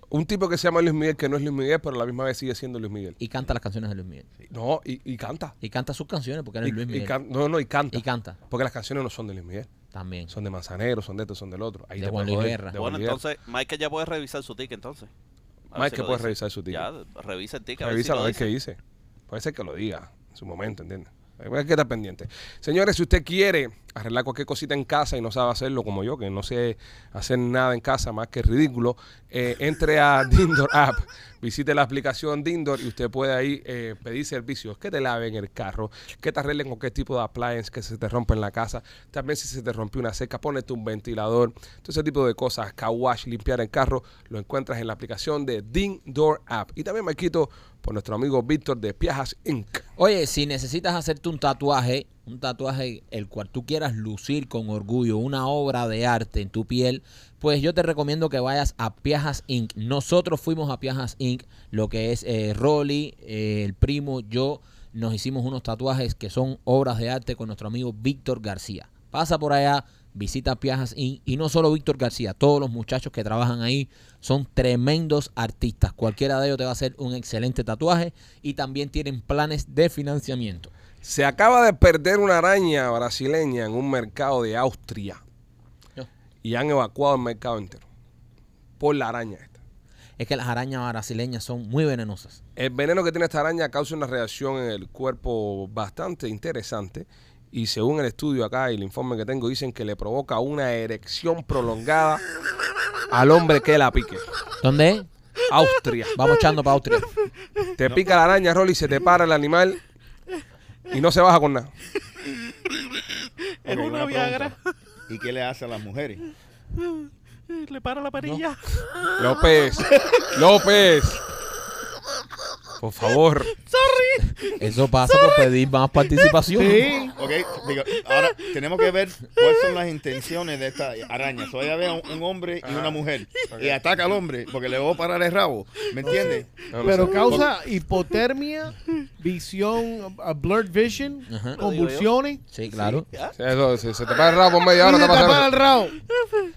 Un tipo que se llama Luis Miguel, que no es Luis Miguel, pero a la misma vez sigue siendo Luis Miguel. Y canta las canciones de Luis Miguel. No, y, y canta. Y canta sus canciones porque Y, es Luis y Miguel. can- no, no, y canta. Y canta Porque las canciones no son de Luis Miguel. también. Son de Manzanero, son de esto, son del otro. Ahí De te Juan Luis Guerra. Bueno, entonces Mike ya puede revisar su ticket entonces. Mike si que lo puede dice. revisar su ticket. Ya, revisa el ticket. a ver si lo a ver dice. qué dice. Puede ser que lo diga en su momento, ¿entiendes? Hay que estar pendiente. Señores, si usted quiere arreglar cualquier cosita en casa y no sabe hacerlo como yo, que no sé hacer nada en casa más que ridículo, eh, entre a (laughs) Dindor App, visite la aplicación Dindor y usted puede ahí eh, pedir servicios, que te laven el carro, que te arreglen cualquier tipo de appliance que se te rompa en la casa, también si se te rompió una seca, ponete un ventilador, todo ese tipo de cosas, car wash, limpiar el carro, lo encuentras en la aplicación de Dindor App. Y también me quito por nuestro amigo Víctor de Piajas Inc. Oye, si necesitas hacerte un tatuaje, un tatuaje el cual tú quieras lucir con orgullo, una obra de arte en tu piel, pues yo te recomiendo que vayas a Piajas Inc. Nosotros fuimos a Piajas Inc., lo que es eh, Rolly, eh, el primo, yo, nos hicimos unos tatuajes que son obras de arte con nuestro amigo Víctor García. Pasa por allá, visita Piajas Inc. Y no solo Víctor García, todos los muchachos que trabajan ahí son tremendos artistas. Cualquiera de ellos te va a hacer un excelente tatuaje y también tienen planes de financiamiento. Se acaba de perder una araña brasileña en un mercado de Austria. No. Y han evacuado el mercado entero. Por la araña esta. Es que las arañas brasileñas son muy venenosas. El veneno que tiene esta araña causa una reacción en el cuerpo bastante interesante. Y según el estudio acá y el informe que tengo, dicen que le provoca una erección prolongada al hombre que la pique. ¿Dónde? Austria. Vamos echando para Austria. Te pica la araña, Rolly, se te para el animal y no se baja con nada. (laughs) Ok, una pregunta. ¿Y qué le hace a las mujeres? Le para la perilla. López, López. Por favor. (laughs) Eso pasa por pedir más participación. Sí. Ok, digo, ahora tenemos que ver cuáles son las intenciones de esta araña. So, ella ve a un, un hombre y una mujer y ataca al hombre porque le va a parar el rabo. ¿Me entiendes? No, Pero sé. causa hipotermia, visión, blurred vision, Ajá. convulsiones. Sí, claro. Sí, eso, si se te para el rabo por media hora, se te tapa el rabo.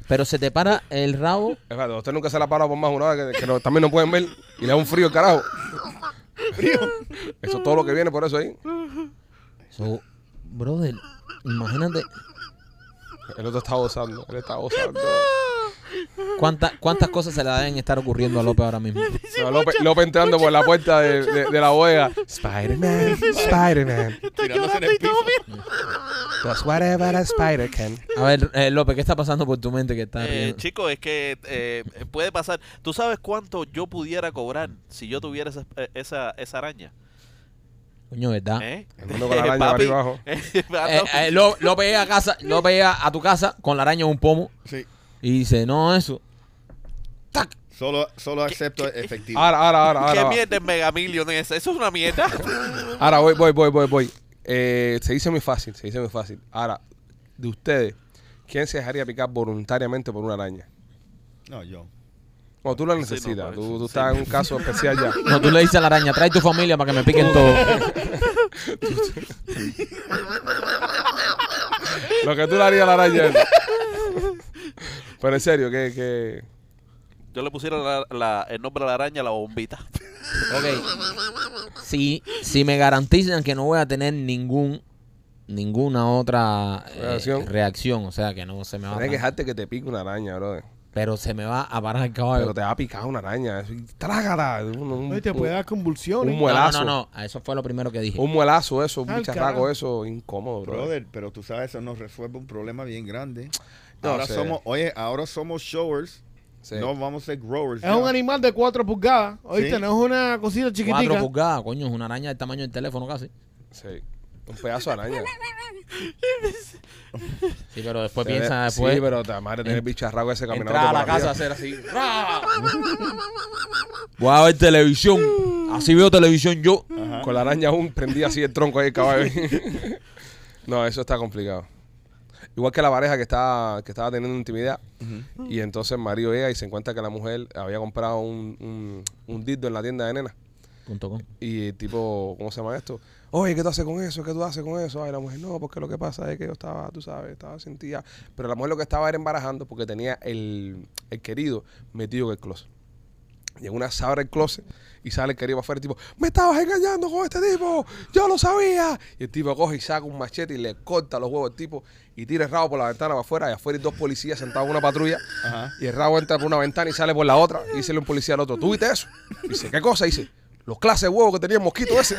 Pero se te para el rabo. Espérate, usted nunca se la para por más una hora que, que no- también no pueden ver y le da un frío el carajo. Frío. Eso es todo lo que viene por eso ahí. So, brother, imagínate El otro está gozando, él está gozando. Cuántas cuántas cosas se le deben estar ocurriendo a López ahora mismo. (laughs) No, López, López entrando por la puerta de, de- de la bodega. Spider-Man, Spider-Man, does whatever a spider can. A ver, eh, López, ¿qué está pasando por tu mente que está Eh, chico, es que eh, puede pasar. ¿Tú sabes cuánto yo pudiera cobrar si yo tuviera esa, eh, esa, esa araña? Coño, ¿verdad? ¿Eh? El mundo con la araña (laughs) Papi, arriba y abajo. (laughs) Eh, eh, Ló- López llega a casa, López llega a tu casa con la araña en un pomo Sí. Y dice, no, eso. Solo, solo acepto efectivo. Ahora, ahora, ahora, ¿Qué ahora. mierda es Mega Million esa? Eso es una mierda. (laughs) Ahora voy, voy, voy, voy, voy. Eh, se dice muy fácil, se dice muy fácil. Ahora, de ustedes, ¿quién se dejaría picar voluntariamente por una araña? No, yo. O tú la Sí, no, necesitas, tú, eso, tú sí. estás en un caso especial ya. No, tú le dices a la araña, trae tu familia para que me piquen todo. (laughs) Lo que tú le harías a la araña. es- (laughs) Pero en serio, que, que Yo le pusiera la- la- el nombre de la araña la bombita. Ok. Si, si me garantizan que no voy a tener ningún ninguna otra eh, Reacción. reacción, o sea que no se me va a tienes que dejarte que te pique una araña, bro. pero se me va a parar el caballo. Pero te va a picar una araña. Trágala. Un, un- Oye, te puede dar convulsiones. un no, no, muelazo. no, no, eso fue lo primero que dije. Un muelazo, eso, un bicharraco, eso, incómodo, bro. Brother, pero tú sabes, eso nos resuelve un problema bien grande. No ahora sé. somos, oye, ahora somos showers Sí. No vamos a ser growers. Es ya. un animal de 4 pulgadas. Oíste, Sí. no es una cosita Cuatro chiquitica. pulgadas, coño, es una araña del tamaño del teléfono casi. Sí. Un pedazo de araña. (laughs) Sí, pero después Se ve- piensa después. Sí, pero la madre tiene el bicharraco ese caminando. Entrar a la arriba. casa a hacer así. Voy a ver televisión. Así veo televisión yo. Con la araña aún prendía así el tronco ahí el caballo. (laughs) no, eso está complicado. Igual que la pareja que estaba, que estaba teniendo intimidad. Y entonces el marido llega y se encuentra que la mujer había comprado un, un, un dildo en la tienda de nena. Com. Y el tipo, ¿cómo se llama esto? Oye, ¿qué tú haces con eso? ¿Qué tú haces con eso? Ay, la mujer, no, porque lo que pasa es que yo estaba, tú sabes, estaba sentía. Pero la mujer lo que estaba era embarajando porque tenía el, el querido metido en el closet. Y en una se abre el closet y sale el querido para afuera. El tipo, me estabas engañando con este tipo, yo lo sabía. Y el tipo coge y saca un machete y le corta los huevos al tipo y tira el rabo por la ventana para afuera. Y afuera hay dos policías sentados en una patrulla. Ajá. Y el rabo entra por una ventana y sale por la otra. Y dice un policía al otro, ¿tú viste eso? Dice, ¿qué cosa? Dice, los clases de huevos que tenía el mosquito ese.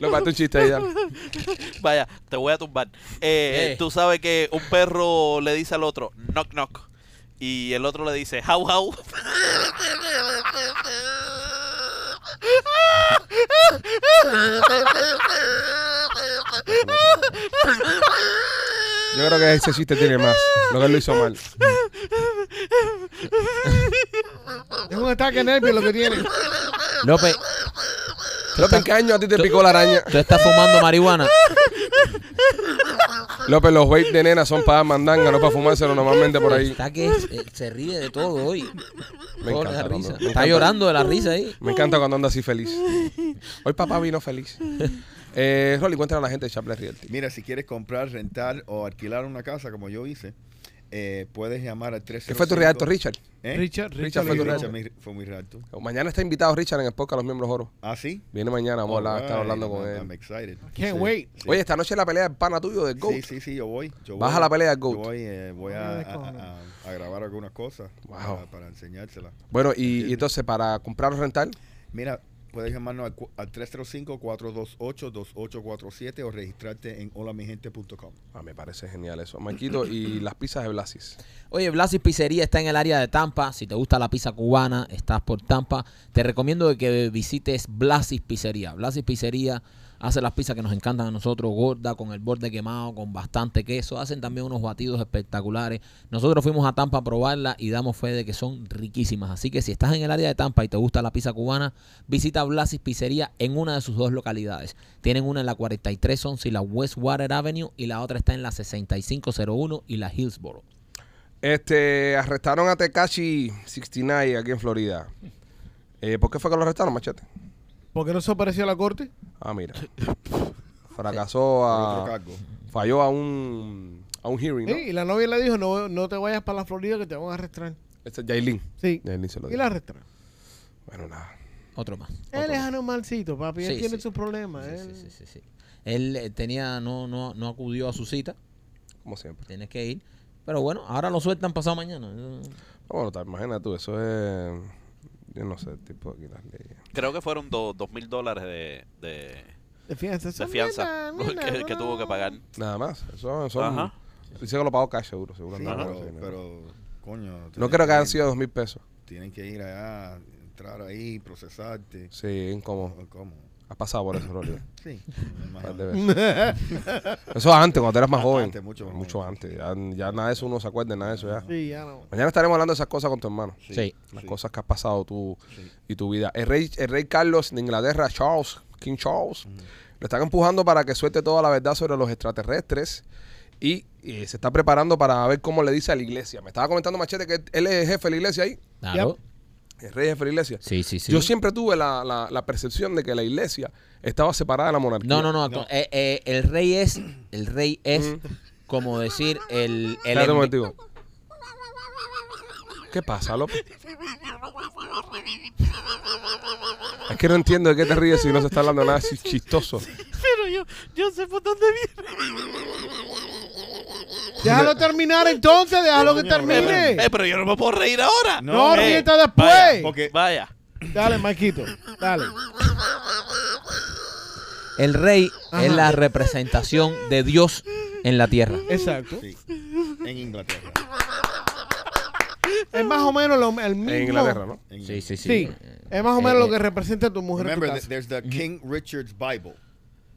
Le falta un chiste ahí, dale. Vaya, te voy a tumbar. Eh, Eh. Tú sabes que un perro le dice al otro, knock knock. Y el otro le dice, how how. Yo creo que ese chiste tiene más. Lo que él lo hizo mal. Es un ataque de nervios lo que tiene. López, López, ¿en qué año a ti te picó la araña? tú estás fumando marihuana. López, los weights de nena son para mandanga, no para fumárselo normalmente por ahí. Está que eh, se ríe de todo hoy. Me Todo encanta, le da Rondo. risa. Me Está encanta. llorando de la risa ahí. Me encanta cuando anda así feliz. Hoy papá vino feliz. Eh, Rolly, cuéntale a la gente de Chaplin Realty. Mira, si quieres comprar, rentar o alquilar una casa como yo hice, eh, puedes llamar al 305. ¿Qué fue tu realto, Richard? ¿Eh? Richard, Richard Richard, fue tu mi- fue mi realto. Mañana está invitado Richard en el podcast Los Miembros Oro. ¿Ah, sí? Viene mañana, vamos a estar hablando con I'm- I'm él. excited. Can't Sí, wait. sí. Oye, esta noche es la pelea del pana tuyo del GOAT. Sí, sí, sí, yo voy. Yo Vas voy- a la pelea del GOAT. Yo voy, eh, voy a, a- a- a grabar algunas cosas Wow. para, para enseñárselas. Bueno, y, y entonces para comprar o rentar, Mira, puedes llamarnos al, cu- al 305-428-2847 o registrarte en holamigente.com. ah, me parece genial eso. Maquito y (clears throat) las pizzas de Blasis. Oye, Blasis Pizzería está en el área de Tampa. Si te gusta la pizza cubana, estás por Tampa. Te recomiendo que visites Blasis Pizzería. Blasis Pizzería hace las pizzas que nos encantan a nosotros, gorda, con el borde quemado, con bastante queso. Hacen también unos batidos espectaculares. Nosotros fuimos a Tampa a probarla y damos fe de que son riquísimas. Así que si estás en el área de Tampa y te gusta la pizza cubana, visita Blasis Pizzería en una de sus dos localidades. Tienen una en la 4311 y la Westwater Avenue y la otra está en la 6501 y la Hillsboro. Este, arrestaron a Tekashi 69 aquí en Florida. Eh, ¿Por qué fue que lo arrestaron, machete? ¿Por qué no se apareció a la corte? Ah, mira. (laughs) Fracasó a... otro cargo. Falló a un, a un hearing, ¿no? Sí, y la novia le dijo, no, no te vayas para la Florida que te van a arrestar. Este es Yailin. Sí. Yailin se lo Y dijo. la arrestaron. Bueno, nada. Otro más. Él es anormalcito, papi. Él Sí, tiene sí. sus problemas. Sí, él- sí, sí, sí, sí. Él eh, tenía, no, no, no acudió a su cita, Como siempre. tienes que ir. Pero bueno, ahora lo sueltan pasado mañana. Eh, Bueno, te imaginas tú, eso es... Yo no sé, tipo aquí las leyes. Creo que fueron do- dos mil dólares de, de, De fianza. de fianza mierda, mierda, (laughs) que, no, que tuvo que pagar. Nada más. Eso son... Ajá. Dice que lo pagó cash seguro, seguro. Sí, pero, pero, coño. no creo que hayan sido dos mil pesos. Tienen que ir allá, entrar ahí, procesarte. Sí, incómodo. ¿Cómo? Has pasado por eso, Rolly. (coughs) Sí. Eso antes, cuando eras más joven. Antes, mucho más mucho joven. antes. Ya, ya nada de eso uno se acuerda, nada de eso ya. Sí, ya no. Mañana estaremos hablando de esas cosas con tu hermano. Sí. Las sí. cosas que has pasado tú Sí. y tu vida. El rey, el rey Carlos de Inglaterra, Charles, King Charles, le están empujando para que suelte toda la verdad sobre los extraterrestres y, y se está preparando para ver cómo le dice a la iglesia. Me estaba comentando Machete que él es jefe de la iglesia ahí. Claro. El rey es jefe de la iglesia. Sí, sí, sí. Yo siempre tuve la, la- la percepción de que la iglesia estaba separada de la monarquía. No, no, no. to- eh, eh, el rey es, el rey es como decir el, el Espérate un. ¿Qué pasa, López? Es que no entiendo de qué te ríes si no se está hablando nada así chistoso. Pero yo, yo sé por dónde viene. Déjalo terminar entonces, déjalo que termine. Eh, pero yo no me puedo reír ahora. No, eh, ríete después. Vaya, Porque vaya. Dale, Maquito, dale. El rey Ajá. es la representación de Dios en la tierra. Exacto. Sí. En Inglaterra. Es más o menos lo, el mismo. En Inglaterra, ¿no? En- Sí, sí, sí. Sí. Es más o menos Eh, lo que representa tu mujer en tu Remember, casa. there's the King Richard's Bible.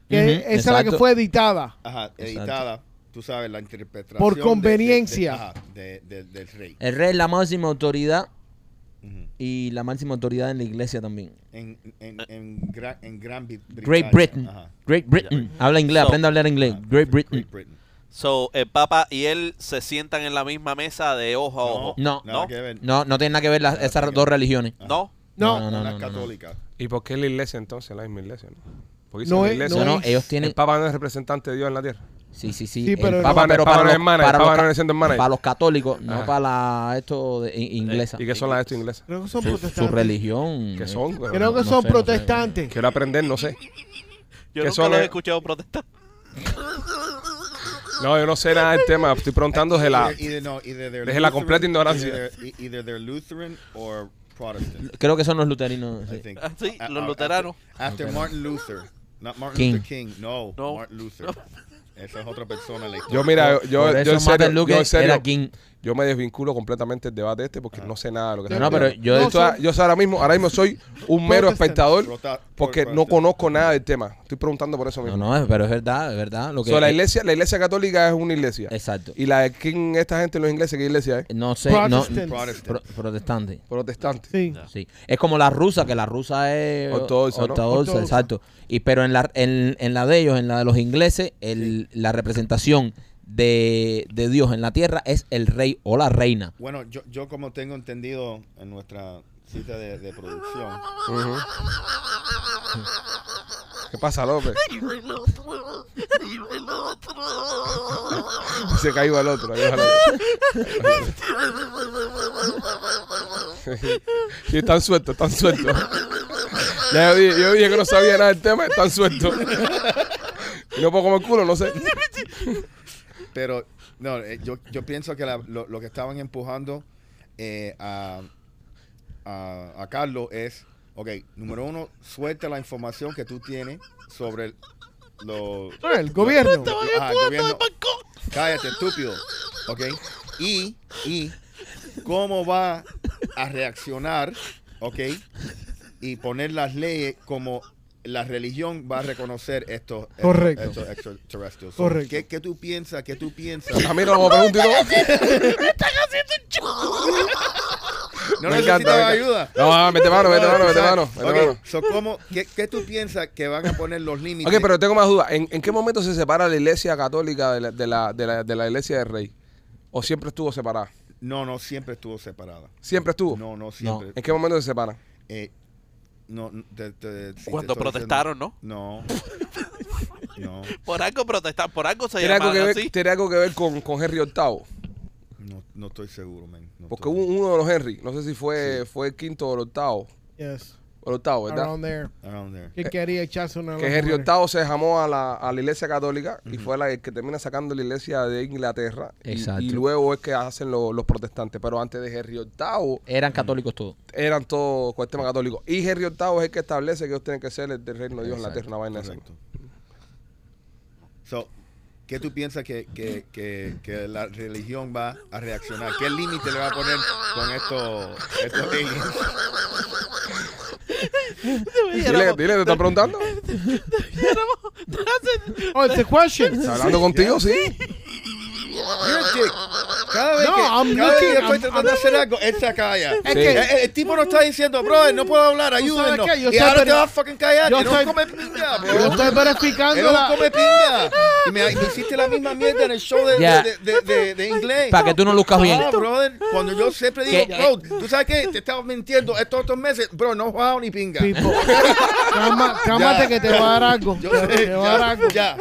Que Ujú, esa es la que exacto. fue editada. Ajá, Exacto. editada. Tú sabes, la interpretación. Por de- de- de- conveniencia. ajá, de- de- del rey. El rey es la máxima autoridad y la máxima autoridad en la iglesia también. En, en, en, Gran, en Gran Brit- Great Bretaña. Britain. Ajá. Great Britain. Habla inglés, So- aprende a hablar inglés. Ajá, Great Britain. Great Britain. So, el Papa y él se sientan en la misma mesa de ojo a ojo. No. Nada ¿No? que ver. No, no tiene nada que ver las- esas dos religiones. ¿No? No, No, no, Una no, no, no. católica. ¿Y por qué la iglesia entonces? La misma iglesia, ¿no? Porque No la iglesia, No, no, ellos tienen. el Papa no es representante de Dios en la tierra. Sí, sí, sí. Sí, el pero- Papa, Papa no- pero el Papa para los, para los para los católicos, no para la, esto de, inglesa. ¿Y qué son las estos ingleses? creo que son su, su protestantes. religión. ¿Qué son? Creo que no son sé, no sé. protestantes. Quiero aprender, no sé. Yo ¿Qué nunca son los he escuchado protestar. No, yo no sé nada del tema. Estoy preguntando de la... Desde la completa ignorancia. Either, they're- Lutheran or Protestant. Creo que son los luterinos. Sí. Ah, sí, los luteranos. After, after Martin Luther. Not Martin King. Luther King. No, No. Martin Luther. Esa es otra persona en la historia. Yo, mira, yo, yo, eso en serio, yo en serio, era king. Yo me desvinculo completamente del debate este porque no sé nada de lo que No, está No, pero hablando. yo, No, Esto- son- yo ahora mismo, ahora mismo soy un mero Protestant. espectador Prota- porque no Protestant. conozco nada del tema. Estoy preguntando por eso no, mismo. no, es- pero es verdad, es verdad. Lo que, So, la iglesia, la iglesia católica es una iglesia. Exacto. Y la de quién esta gente los ingleses, ¿qué iglesia es? No sé, no, Protestant. Protestant. pro- protestante. Protestante. Sí. Sí. Es como la rusa, que la rusa es Ortodoxa, ¿no? ortodoxa, Ortodoxa. exacto. Y pero en la, en, en la de ellos, en la de los ingleses, el, la representación de, de Dios en la tierra es el rey o la reina. Bueno, yo, yo como tengo entendido en nuestra cita de, de producción. ¿Qué pasa, López? Se cayó al otro. Al otro. (laughs) Sí, están sueltos, están sueltos. Ya yo dije, yo dije que no sabía nada del tema, están sueltos. (laughs) Y no puedo comer culo, no sé. Pero no, eh, yo, yo pienso que la- lo, lo que estaban empujando eh, a, a, a Carlos es, ok, número uno, suelta la información que tú tienes sobre el, lo, Ah, El gobierno. Ajá, el gobierno. Cállate, estúpido. ¿Ok? Y, y cómo va a reaccionar, ¿ok? Y poner las leyes como la religión va a reconocer estos, Correcto. estos extraterrestres. So, Correcto. ¿qué, ¿Qué tú piensas? ¿Qué tú piensas? A mí no me pregunto (laughs) No Me encanta, necesitas me encanta. ayuda. No, mete mano, mete mano, mete mano. Mete mano. so, ¿cómo, qué, qué tú piensas que van a poner los límites? Ok, pero tengo más dudas. ¿En, en qué momento se separa la iglesia católica de la, de la, de la, de la iglesia del rey? ¿O siempre estuvo separada? No, no, siempre estuvo separada. ¿Siempre estuvo? No, no, siempre. ¿En qué momento se separan? Eh, no, no, te- te- si te Cuando estoy protestaron, diciendo- No. (laughs) No, Por algo protestar, por algo se ¿Tiene algo, que ver, así. tiene algo que ver con, con Henry VIII? no, no estoy seguro, man. No Porque estoy- uno de los Henry, no sé si fue, fue el quinto o el octavo. Yes. El octavo, ¿verdad? Around there. Around there. Que quería echarse una. Que Henry. VIII se jamó a la, a la iglesia católica y fue la que termina sacando la iglesia de Inglaterra. Exacto. Y, luego es que hacen lo- los protestantes. Pero antes de Henry VIII Eran católicos todos. eran todos con el tema católico. Y Henry VIII es el que establece que ellos tienen que ser el del reino de Dios en la Exacto, tierra, una vaina así. So, ¿qué tú piensas que, que, que, que la religión va a reaccionar? ¿Qué límite le va a poner con estos, estos aliens? Dile, dile, ¿te están preguntando? Oh, it's a question. ¿Está hablando contigo? Sí. Cada vez No, que, I'm cada vez que looking- estoy I'm- tratando de hacer algo, él se calla. Es Sí. que El, el- tipo no está diciendo, bro, no puedo hablar, ayúdenos. Y ahora te vas a fucking callar. yo no estoy- come pinga, bro. yo estoy verificando Él no la. come pinga. Y me, me hiciste la misma mierda en el show de, Ya. de, de, de- de inglés. Para que tú no luzcas bien. Ah, brother, cuando yo siempre digo, bro, tú sabes qué, te estaba mintiendo estos otros meses, bro, no he jugado ni pinga. Pipo. Calma- (laughs) Cálmate Ya. que te va a dar algo. Yo Te, sé, te va a dar ya, algo. ya.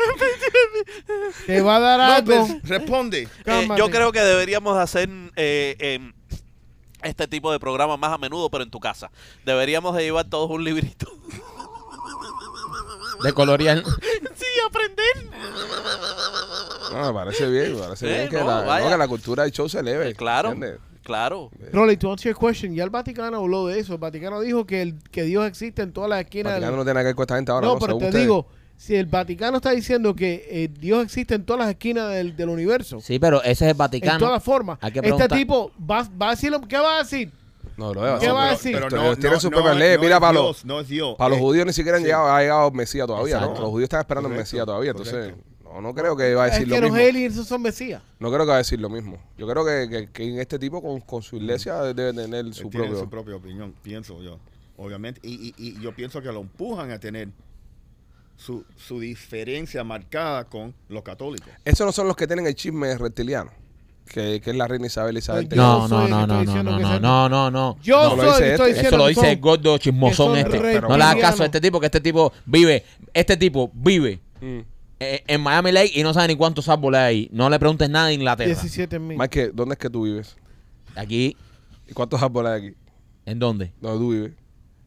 Te va a dar algo. López, responde. Eh, Cálmate. yo creo que deberíamos hacer eh, em, este tipo de programas más a menudo, pero en tu casa. Deberíamos de llevar todos un librito. (laughs) De colorear. (laughs) sí, aprender. No, me parece bien, me parece Eh, bien que, no, la, vaya. no, que la cultura del show se eleve. Eh, claro, ¿entiendes? claro. Rolly, to answer your question, ya el Vaticano habló de eso. El Vaticano dijo que, el, que Dios existe en todas las esquinas. del- Vaticano no tiene nada que ver con esta gente ahora. no, No, pero según te ustedes. digo, si el Vaticano está diciendo que eh, Dios existe en todas las esquinas del, del universo, Sí, pero ese es el en Vaticano. todas formas, Hay que este preguntar. tipo va, va a decir, lo- ¿qué va a decir? No, lo debe ¿Qué va a pero- decir? pero sus propias no- leyes. no Mira, es para Dios, los, no es Dios. para los Eh, judíos ni siquiera han sí. llegado, ha llegado el Mesías todavía, ¿no? Los judíos están esperando el Mesías todavía. Entonces, no, no creo que va a Es decir que lo los mismo. aliens esos son mesías. No creo que va a decir lo mismo. Yo creo que, que, que en este tipo con, con su iglesia debe tener Él su tiene propio... su propia opinión, pienso yo, obviamente. Y, y- y yo pienso que lo empujan a tener su, su diferencia marcada con los católicos. Esos no son los que tienen el chisme reptiliano, que, que es la reina Isabel Isabel III. No, no, no, no, no, no, no, no, no, no. Yo No, lo soy dice el que estoy este. diciendo Eso lo dice son- el gordo chismosón este. No le hagas caso a este tipo, que este tipo vive, este tipo vive Mm. eh, en Miami Lake y no sabe ni cuántos árboles hay. No le preguntes nada de Inglaterra. 17 mil. Mike, ¿dónde es que tú vives? Aquí, ¿Y cuántos árboles hay aquí? ¿en dónde? ¿Dónde tú vives?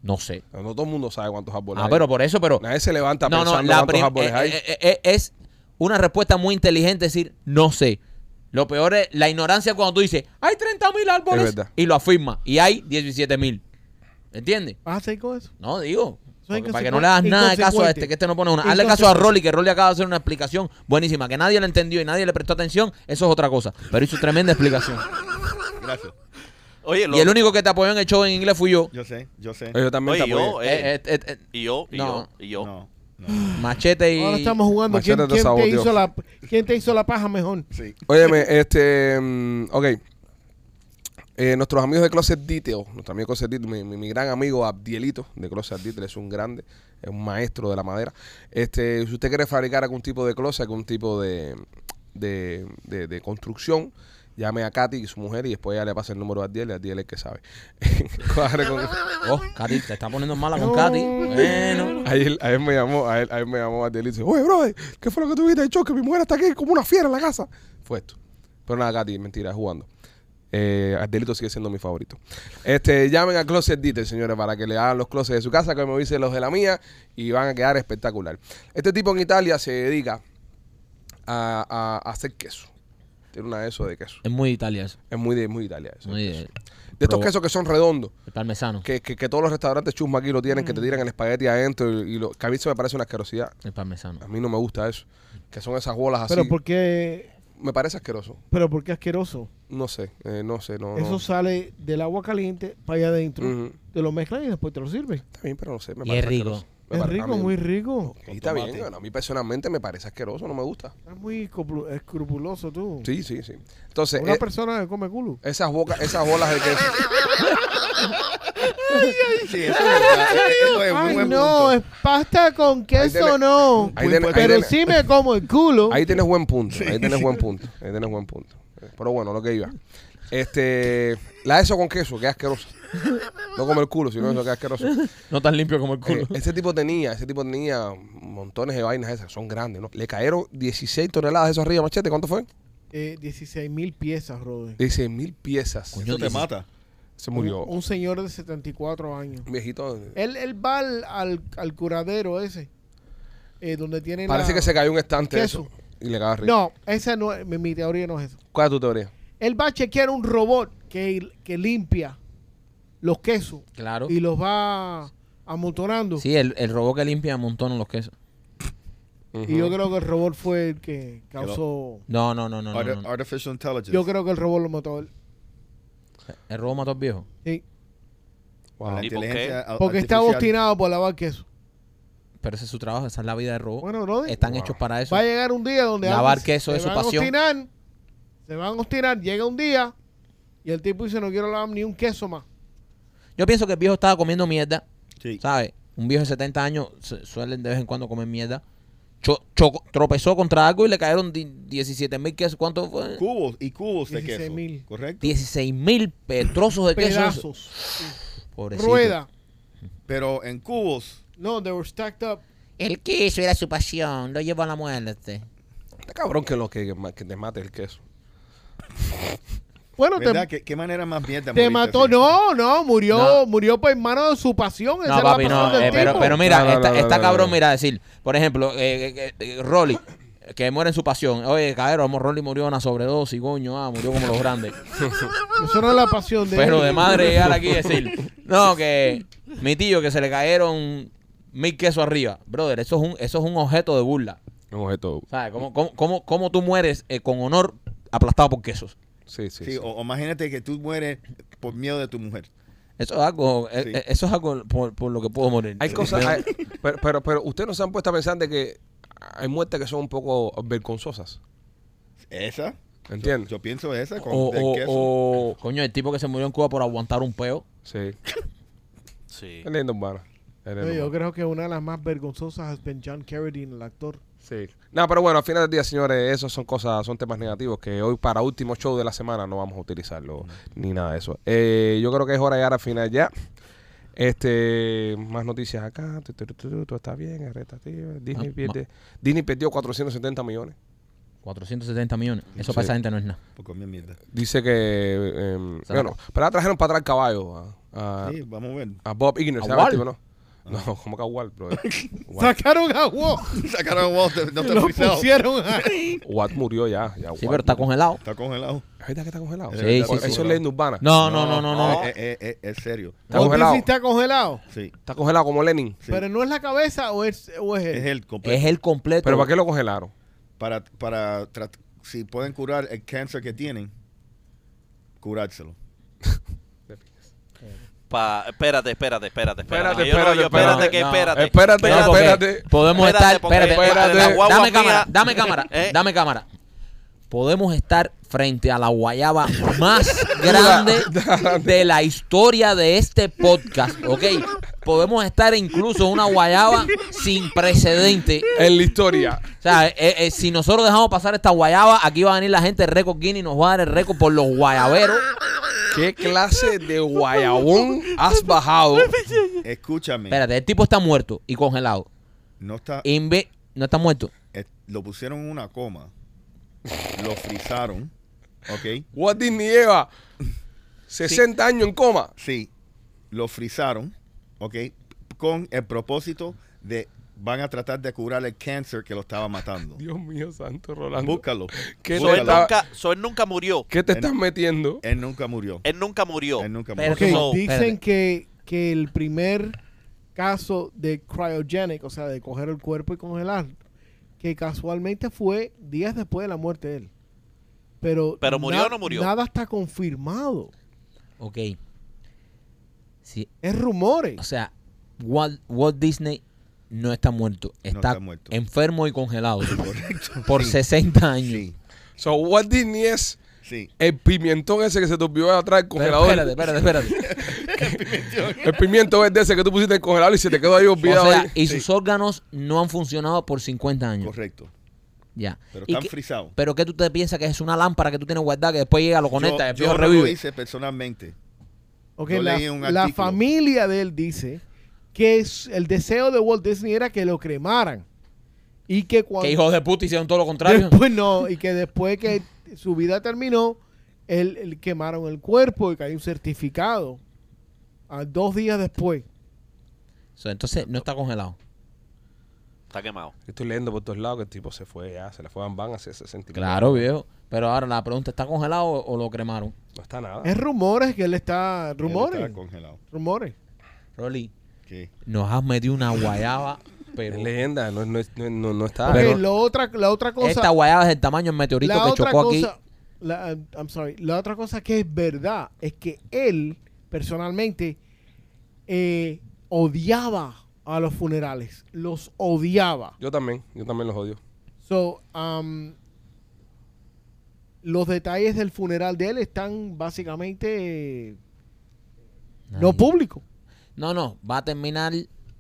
No sé. No, no todo el mundo sabe cuántos árboles Ah, hay. pero por eso, pero... Nadie se levanta No, no, pensando la cuántos árboles eh, hay. eh, eh, eh, es una respuesta muy inteligente decir, no sé. Lo peor es la ignorancia cuando tú dices, hay 30 mil árboles Es verdad. y lo afirma. Y hay 17 mil. ¿Entiendes? ¿Vas a seguir con eso? No, digo. Soy porque para que no le hagas nada de caso a este, que este no pone una. Hazle caso a Inconsecuente. Rolly, que Rolly acaba de hacer una explicación buenísima, que nadie le entendió y nadie le prestó atención, eso es otra cosa. Pero hizo tremenda explicación. Gracias. Oye, lo- Y el único que te apoyó en el show en inglés fui yo. Yo sé, yo sé. Yo también oye, te apoyo. yo, eh, Eh, eh, eh, y yo, y no. yo, y yo. No, no. machete y. Ahora estamos jugando. Machete ¿Quién, te quién te saboteó. hizo la, ¿Quién te hizo la paja mejor? Sí. Óyeme, este, mm, ok. Eh, nuestros amigos de Closet Detail, nuestro amigo Closet Detail, mi, mi- mi gran amigo Abdielito de Closet Detail, es un grande, es un maestro de la madera. Este, si usted quiere fabricar algún tipo de closet, algún tipo de, de, de- de construcción, llame a Katy y su mujer y después ya le pasa el número a Abdiel y Abdiel es el que sabe. (laughs) Con- Oh, Katy, te está poniendo mala con Katy. Bueno. Ayer, ayer me llamó, ayer, ayer me llamó Abdiel y dice, oye, brother, ¿qué fue lo que tuviste de choque? Mi mujer está aquí como una fiera en la casa. Fue esto. Pero nada, Katy, mentira, jugando. Eh, sigue siendo mi favorito. Este, llamen a Closet Detail, señores, para que le hagan los closets de su casa, que me dicen los de la mía, y van a quedar espectacular. Este tipo en Italia se dedica a, a- a hacer queso. Tiene una de eso de queso. Es muy Italia eso. Es muy de, muy de Italia eso. Muy de, queso. de estos quesos que son redondos. el parmesano. Que, que, que todos los restaurantes chusma aquí lo tienen, que te tiran el espagueti adentro y, y lo, que a mí se me parece una asquerosidad. El parmesano. A mí no me gusta eso. Que son esas bolas así. Pero ¿por qué, Me parece asqueroso. pero por qué asqueroso? No sé, eh, no sé, no. Eso no. sale del agua caliente para allá adentro. Te lo mezclan y después te lo sirven. Está bien, pero no sé. Me Y parece es rico. asqueroso. Me Es rico, mí- muy rico. Ok, está bien. bueno, a mí personalmente me parece asqueroso, no me gusta. Es muy escru- escrupuloso tú. Sí, sí, sí. Entonces, Una eh, persona que come culo. esas, bocas, esas bolas de queso. (laughs) Sí, eso es es un Ay, buen no, es pasta con queso, no. Pero sí me como el culo. Ahí tienes buen punto. Ahí tienes buen punto. Ahí tienes buen punto. Pero bueno, lo que iba. Este, la eso con queso, que asqueroso. No como el culo, sino eso que asqueroso. No tan limpio como el culo. Eh, ese tipo tenía, ese tipo tenía montones de vainas esas, son grandes, ¿no? Le cayeron 16 toneladas de eso arriba, machete, ¿cuánto fue? Eh, 16 mil piezas, Rodri. 16 mil piezas. Coño, te mata. Se murió. Un, un señor de 74 años. Un viejito. Él, él va al, al, al curadero ese, eh, donde tienen Parece la- que se cayó un estante eso. Y le cagaba arriba. No, esa no es, mi, mi teoría no es eso. ¿Cuál es tu teoría? Él va a chequear un robot que, que limpia los quesos Claro. y los va amontonando. Sí, el, el robot que limpia montones los quesos. Y yo creo que el robot fue el que causó... No, no, no, no. no, Arti- no. Artificial intelligence. Yo creo que el robot lo mató a él. El robot mató al viejo. Sí, Wow. Porque está obstinado por lavar queso. Pero ese es su trabajo, esa es la vida del robot. Bueno, Están Wow. hechos para eso. va a llegar un día donde... Lavar queso se es su van a pasión. obstinar, se van a obstinar, llega un día y el tipo dice no quiero lavar ni un queso más. Yo pienso que el viejo estaba comiendo mierda. Sí. ¿Sabes? Un viejo de 70 años suelen de vez en cuando comer mierda. Cho- tropezó contra algo y le cayeron di- 17 mil quesos. ¿Cuánto fue? Cubos y cubos de 16 queso. mil. Correcto. 16 mil trozos de queso. Pedazos. Pobrecito. Rueda. Pero en cubos. No, they were stacked up. El queso era su pasión, lo llevó a la muerte. Está cabrón que lo que, que te mate el queso. Bueno. ¿Qué, qué manera más mierda te mató. así? No, no, murió, No. murió por mano de su pasión. Esa No, papi, pasión no. eh, pero, mira, No, no, está, no, está no, cabrón, no. mira, decir, por ejemplo, eh, eh, eh, Rolly, que muere en su pasión. Oye, cabrón, Rolly murió una sobredosis, coño, ah, murió como los grandes. (laughs) Eso no es la pasión de Pero él. de madre llegar aquí y decir, no, que mi tío que se le cayeron mil quesos arriba. Brother, eso es un, eso es un objeto de burla. Un objeto. ¿Sabes? ¿Cómo, cómo, cómo, cómo tú mueres eh, con honor aplastado por quesos? Sí, sí. Sí, sí. O, o imagínate que tú mueres por miedo de tu mujer. Eso es algo, eh, Sí. eh, eso es algo por, por lo que puedo morir. Hay cosas. hay- pero, pero, pero ustedes no se han puesto a pensar de que hay muertes que son un poco vergonzosas. Esa. ¿Entiendes? Yo pienso esa con O, o- queso. o- coño, el tipo que se murió en Cuba por aguantar un peo. Sí. Sí. Es lindo, hermano. Yo creo que una de las más vergonzosas es Ben John Carradine, el actor. Sí. No, pero bueno, al final del día, señores, esos son cosas, son temas negativos que hoy para último show de la semana no vamos a utilizarlo ni nada de eso. Eh, yo creo que es hora de llegar al final ya. Este, más noticias acá. Todo está bien, arrestativa. Disney, Ah, pierde, Disney perdió 470 millones. 470 millones. Eso Sí. para esa gente no es nada. Dice que, eh, bueno, pero ahora trajeron para atrás el caballo a, a, Sí, vamos a ver. a Bob Iger, ¿A ¿se llama el Walt? tipo, no? (laughs) No, como que a Walt, bro. (laughs) Walt, Sacaron a Walt. (laughs) Sacaron a Walt, no está lo pusieron ahí. Walt murió ya. ya Sí, Walt pero está murió. congelado. Está congelado. ¿Es verdad que está congelado? Sí, sí, Eso sí. es leyenda urbana. No, no, no, no, no. Es, es- es- es serio. Está Walt congelado. Disney está congelado. Sí. Está congelado como Lenin. sí. Pero no es la cabeza o es, o es él. es el completo. Es el completo. ¿Pero para qué lo congelaron? Para, para trat- si pueden curar el cáncer que tienen, curárselo. Pa, espérate, espérate, espérate, espérate. Espérate, espérate, espérate, espérate. que espérate. espérate. Podemos estar. Espérate, dame cámara, dame cámara, (laughs) Eh. dame cámara. Podemos estar frente a la guayaba más (laughs) grande (laughs) de la historia de este podcast, ¿ok? Podemos estar incluso en una guayaba sin precedente. En la historia. O sea, eh, eh, si nosotros dejamos pasar esta guayaba, aquí va a venir la gente de Record Guinness y nos va a dar el récord por los guayaberos. ¿Qué clase de guayabón has bajado? Escúchame. Espérate, el tipo está muerto y congelado. No está, Inve- no está muerto. eh, lo pusieron en una coma. Lo frizaron. ¿Ok? Walt Disney lleva 60 años en coma. Sí. Lo frizaron. ¿Ok? Con el propósito de van a tratar de curar el cáncer que lo estaba matando. (laughs) Dios mío, santo Rolando. Búscalo. ¿Qué, So, él nunca, so, él nunca murió. qué te estás metiendo? Él nunca murió. Él nunca murió. Él nunca Pero murió. Dicen que, que el primer caso de cryogenic, o sea, de coger el cuerpo y congelar, que casualmente fue días después de la muerte de él. Pero, ¿Pero murió o no murió? Nada está confirmado. Ok. Sí, Es rumores. o sea, Walt, Walt Disney no está muerto. Está, está muerto. enfermo y congelado. Correcto. por Sí. 60 años. Sí. So, Walt Disney es Sí. el pimentón ese que se te olvidó atrás del Pero congelador. espérate, espérate, espérate. (laughs) (laughs) El pimiento verde ese que tú pusiste en el congelador y se te quedó ahí O olvidado. sea, ahí. y Sí. sus órganos no han funcionado por 50 años. Correcto. Ya. Pero ¿Y están frizados. pero ¿qué tú te piensas que es una lámpara que tú tienes guardada que después llega, lo conecta y el yo viejo no lo revive? hice personalmente. Ok, yo la, leí un la familia de él dice que es- el deseo de Walt Disney era que lo cremaran. Y que cuando... Que hijos de puta hicieron todo lo contrario. Después no, y que después que su vida terminó, él, él quemaron el cuerpo y que hay un certificado. A dos días después. So, entonces no está congelado. Está quemado. Estoy leyendo por todos lados que el tipo se fue ya, se le fue a Van hace 60 Claro, viejo. Pero ahora la pregunta, ¿está congelado o, o lo cremaron? No está nada. Es rumores que él está. Él Rumores. congelado. Rumores. Rolly, Nos has metido una guayaba, pero Es leyenda, no, no, no, no, está. Ok, Pero- lo otra, la otra cosa. esta guayaba es del tamaño del meteorito que chocó aquí. La, I'm sorry. La otra cosa que es verdad es que él, personalmente, eh, odiaba a los funerales. Los odiaba. Yo también, yo también los odio. So, um, los detalles del funeral de él están básicamente eh, no públicos. No, no, va a terminar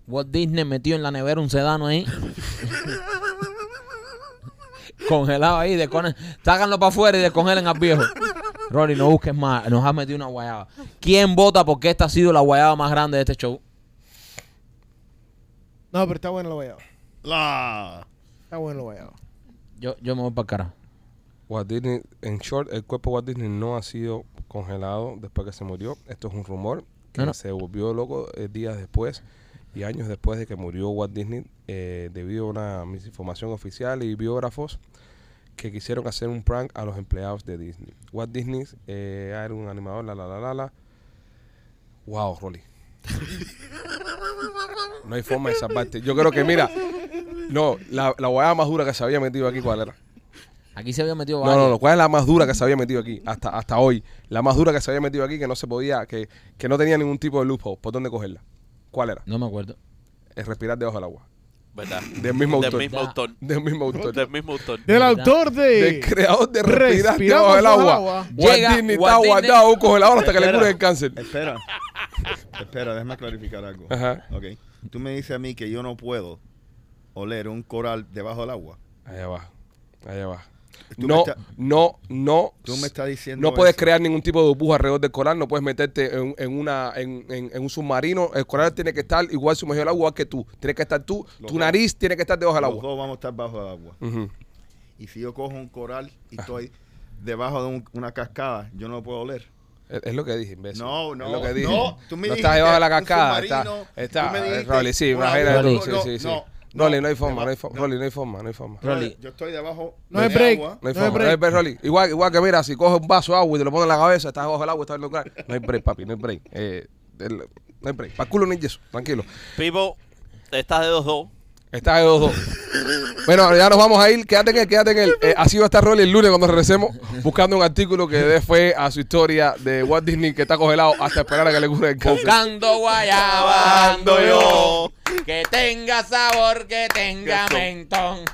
Walt Disney metido en la nevera un sedano ahí. (laughs) Congelado ahí, descone- sácanlo para afuera y descongelen al viejo. Rolly, no busques más, nos has metido una guayaba. ¿Quién vota porque esta ha sido la guayaba más grande de este show? No, pero está bueno la guayaba. La. Está bueno la guayaba. Yo, yo me voy para el carajo. Walt Disney, en short, el cuerpo de Walt Disney no ha sido congelado después que se murió. Esto es un rumor que No, no. se volvió loco eh, días después y años después de que murió Walt Disney eh, debido a una misinformación oficial y biógrafos que quisieron hacer un prank a los empleados de Disney. Walt Disney eh, era un animador, la la la la la. Wow, Rolly. No hay forma de salvarte. Yo creo que, mira, no, la, la guayaba más dura que se había metido aquí, ¿cuál era? Aquí se había metido No, varios. no, no, ¿cuál es la más dura que se había metido aquí? Hasta, hasta hoy. La más dura que se había metido aquí que no se podía, que, que no tenía ningún tipo de loophole. ¿Por dónde cogerla? ¿Cuál era? No me acuerdo. Es respirar debajo del agua. ¿Verdad? Del mismo Del autor. mismo autor. Del mismo autor. Del mismo autor. Del autor de... Del creador de respirar debajo del agua. agua. Llega Disney está guardado un congelador hasta que le Espera. cure el cáncer. Espera. (laughs) Espera, déjame clarificar algo. Ajá. Ok. Tú me dices a mí que yo no puedo oler un coral debajo del agua. Allá va. Allá va. No, no, no. Tú me estás diciendo No puedes eso. crear ningún tipo de burbuja alrededor del coral, no puedes meterte en, en una, en, en- en un submarino. El coral tiene que estar igual sumergido al agua que tú. Tienes que estar tú, Los tu dos. nariz tiene que estar debajo del Los agua. dos vamos a estar bajo el agua. Y si yo cojo un coral y estoy debajo de un- una cascada, yo no lo puedo oler. Es, lo que dije, imbécil. No, no, Es lo que dije. no, tú me no dijiste estás debajo de la cascada. Está, está, tú me dijiste sí, imagínate tú. No, sí, sí. no, Rolly, no, hay forma, no hay forma. Rolly, no hay forma, no hay forma. Rolly. Yo estoy debajo No hay de break. agua. No hay forma, no hay break. Rolly. Igual, igual que mira, si coges un vaso de agua y te lo pones en la cabeza, estás debajo del agua, estás viendo claro. No hay break, papi, no hay break. Eh, el- no hay break. Para el culo no hay yeso, tranquilo. Pipo, estás de 2-2. Estás de 2-2. Bueno, ya nos vamos a ir. Quédate en él, quédate en él. Eh, así va a estar Rolly el lunes cuando regresemos buscando un artículo que dé fe a su historia de Walt Disney que está congelado hasta esperar a que le cure el cáncer. Buscando guayaba ando yo. Que tenga sabor, que tenga mentón.